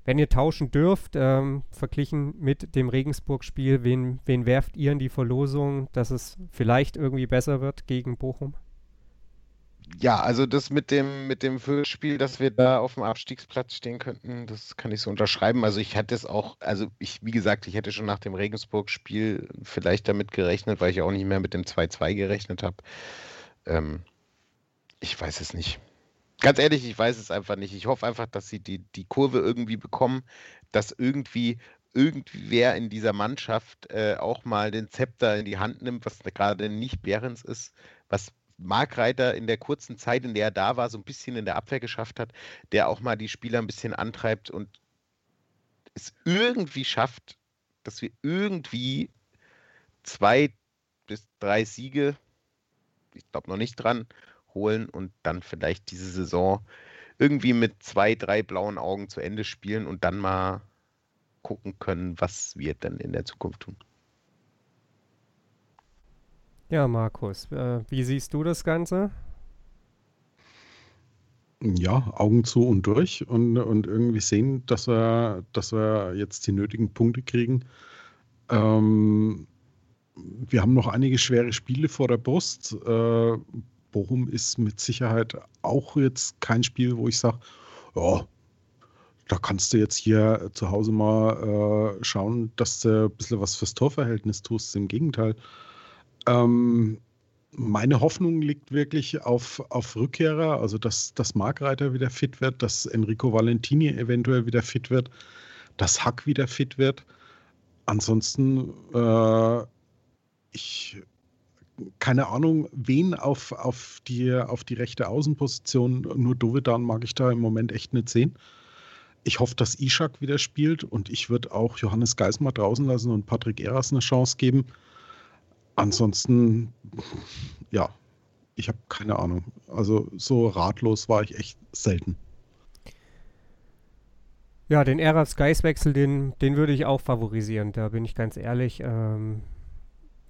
Wenn ihr tauschen dürft, ähm, verglichen mit dem Regensburg-Spiel, wen, wen werft ihr in die Verlosung, dass es vielleicht irgendwie besser wird gegen Bochum? Ja, also das mit dem, mit dem Spiel, dass wir da auf dem Abstiegsplatz stehen könnten, das kann ich so unterschreiben. Also ich hätte es auch, also ich, wie gesagt, ich hätte schon nach dem Regensburg-Spiel vielleicht damit gerechnet, weil ich auch nicht mehr mit dem 2-2 gerechnet habe. Ähm, ich weiß es nicht. Ganz ehrlich, ich weiß es einfach nicht. Ich hoffe einfach, dass sie die, die Kurve irgendwie bekommen, dass irgendwie irgendwer in dieser Mannschaft äh, auch mal den Zepter in die Hand nimmt, was gerade nicht Behrens ist, was Markreiter in der kurzen Zeit, in der er da war, so ein bisschen in der Abwehr geschafft hat, der auch mal die Spieler ein bisschen antreibt und es irgendwie schafft, dass wir irgendwie zwei bis drei Siege, ich glaube noch nicht dran, holen und dann vielleicht diese Saison irgendwie mit zwei, drei blauen Augen zu Ende spielen und dann mal gucken können, was wir dann in der Zukunft tun. Ja, Markus, äh, wie siehst du das Ganze? Ja, Augen zu und durch und, und irgendwie sehen, dass wir, dass wir jetzt die nötigen Punkte kriegen. Ähm, wir haben noch einige schwere Spiele vor der Brust. Äh, Bochum ist mit Sicherheit auch jetzt kein Spiel, wo ich sage, ja, da kannst du jetzt hier zu Hause mal äh, schauen, dass du ein bisschen was fürs Torverhältnis tust. Im Gegenteil. Ähm, meine Hoffnung liegt wirklich auf, auf Rückkehrer, also dass, dass Markreiter wieder fit wird, dass Enrico Valentini eventuell wieder fit wird, dass Hack wieder fit wird. Ansonsten, äh, ich keine Ahnung, wen auf, auf, die, auf die rechte Außenposition, nur Dovedan mag ich da im Moment echt nicht sehen. Ich hoffe, dass Ishak wieder spielt und ich würde auch Johannes Geismar draußen lassen und Patrick Eras eine Chance geben. Ansonsten, ja, ich habe keine Ahnung. Also so ratlos war ich echt selten. Ja, den Eras Geiswechsel, den, den würde ich auch favorisieren, da bin ich ganz ehrlich. Ähm,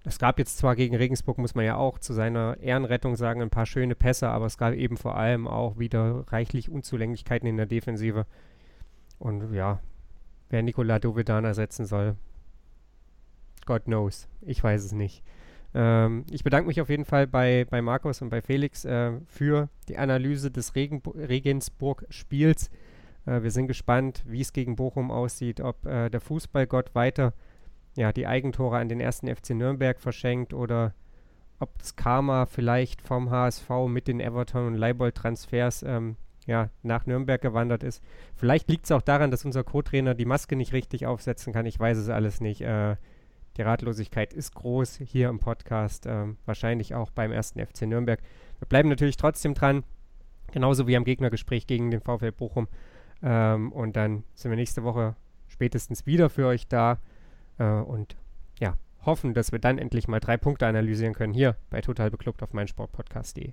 es gab jetzt zwar gegen Regensburg, muss man ja auch zu seiner Ehrenrettung sagen, ein paar schöne Pässe, aber es gab eben vor allem auch wieder reichlich Unzulänglichkeiten in der Defensive. Und ja, wer Nikola Dovedan ersetzen soll, God knows. Ich weiß es nicht. Ähm, ich bedanke mich auf jeden Fall bei, bei Markus und bei Felix äh, für die Analyse des Regensburg-Spiels. Äh, wir sind gespannt, wie es gegen Bochum aussieht, ob äh, der Fußballgott weiter ja, die Eigentore an den ersten FC Nürnberg verschenkt oder ob das Karma vielleicht vom HSV mit den Everton- und Leibold-Transfers ähm, ja, nach Nürnberg gewandert ist. Vielleicht liegt es auch daran, dass unser Co-Trainer die Maske nicht richtig aufsetzen kann. Ich weiß es alles nicht. Äh, die Ratlosigkeit ist groß hier im Podcast, ähm, wahrscheinlich auch beim ersten FC Nürnberg. Wir bleiben natürlich trotzdem dran, genauso wie am Gegnergespräch gegen den VfL Bochum. Ähm, und dann sind wir nächste Woche spätestens wieder für euch da äh, und ja, hoffen, dass wir dann endlich mal drei Punkte analysieren können hier bei Total Beklubbt auf meinsportpodcast.de.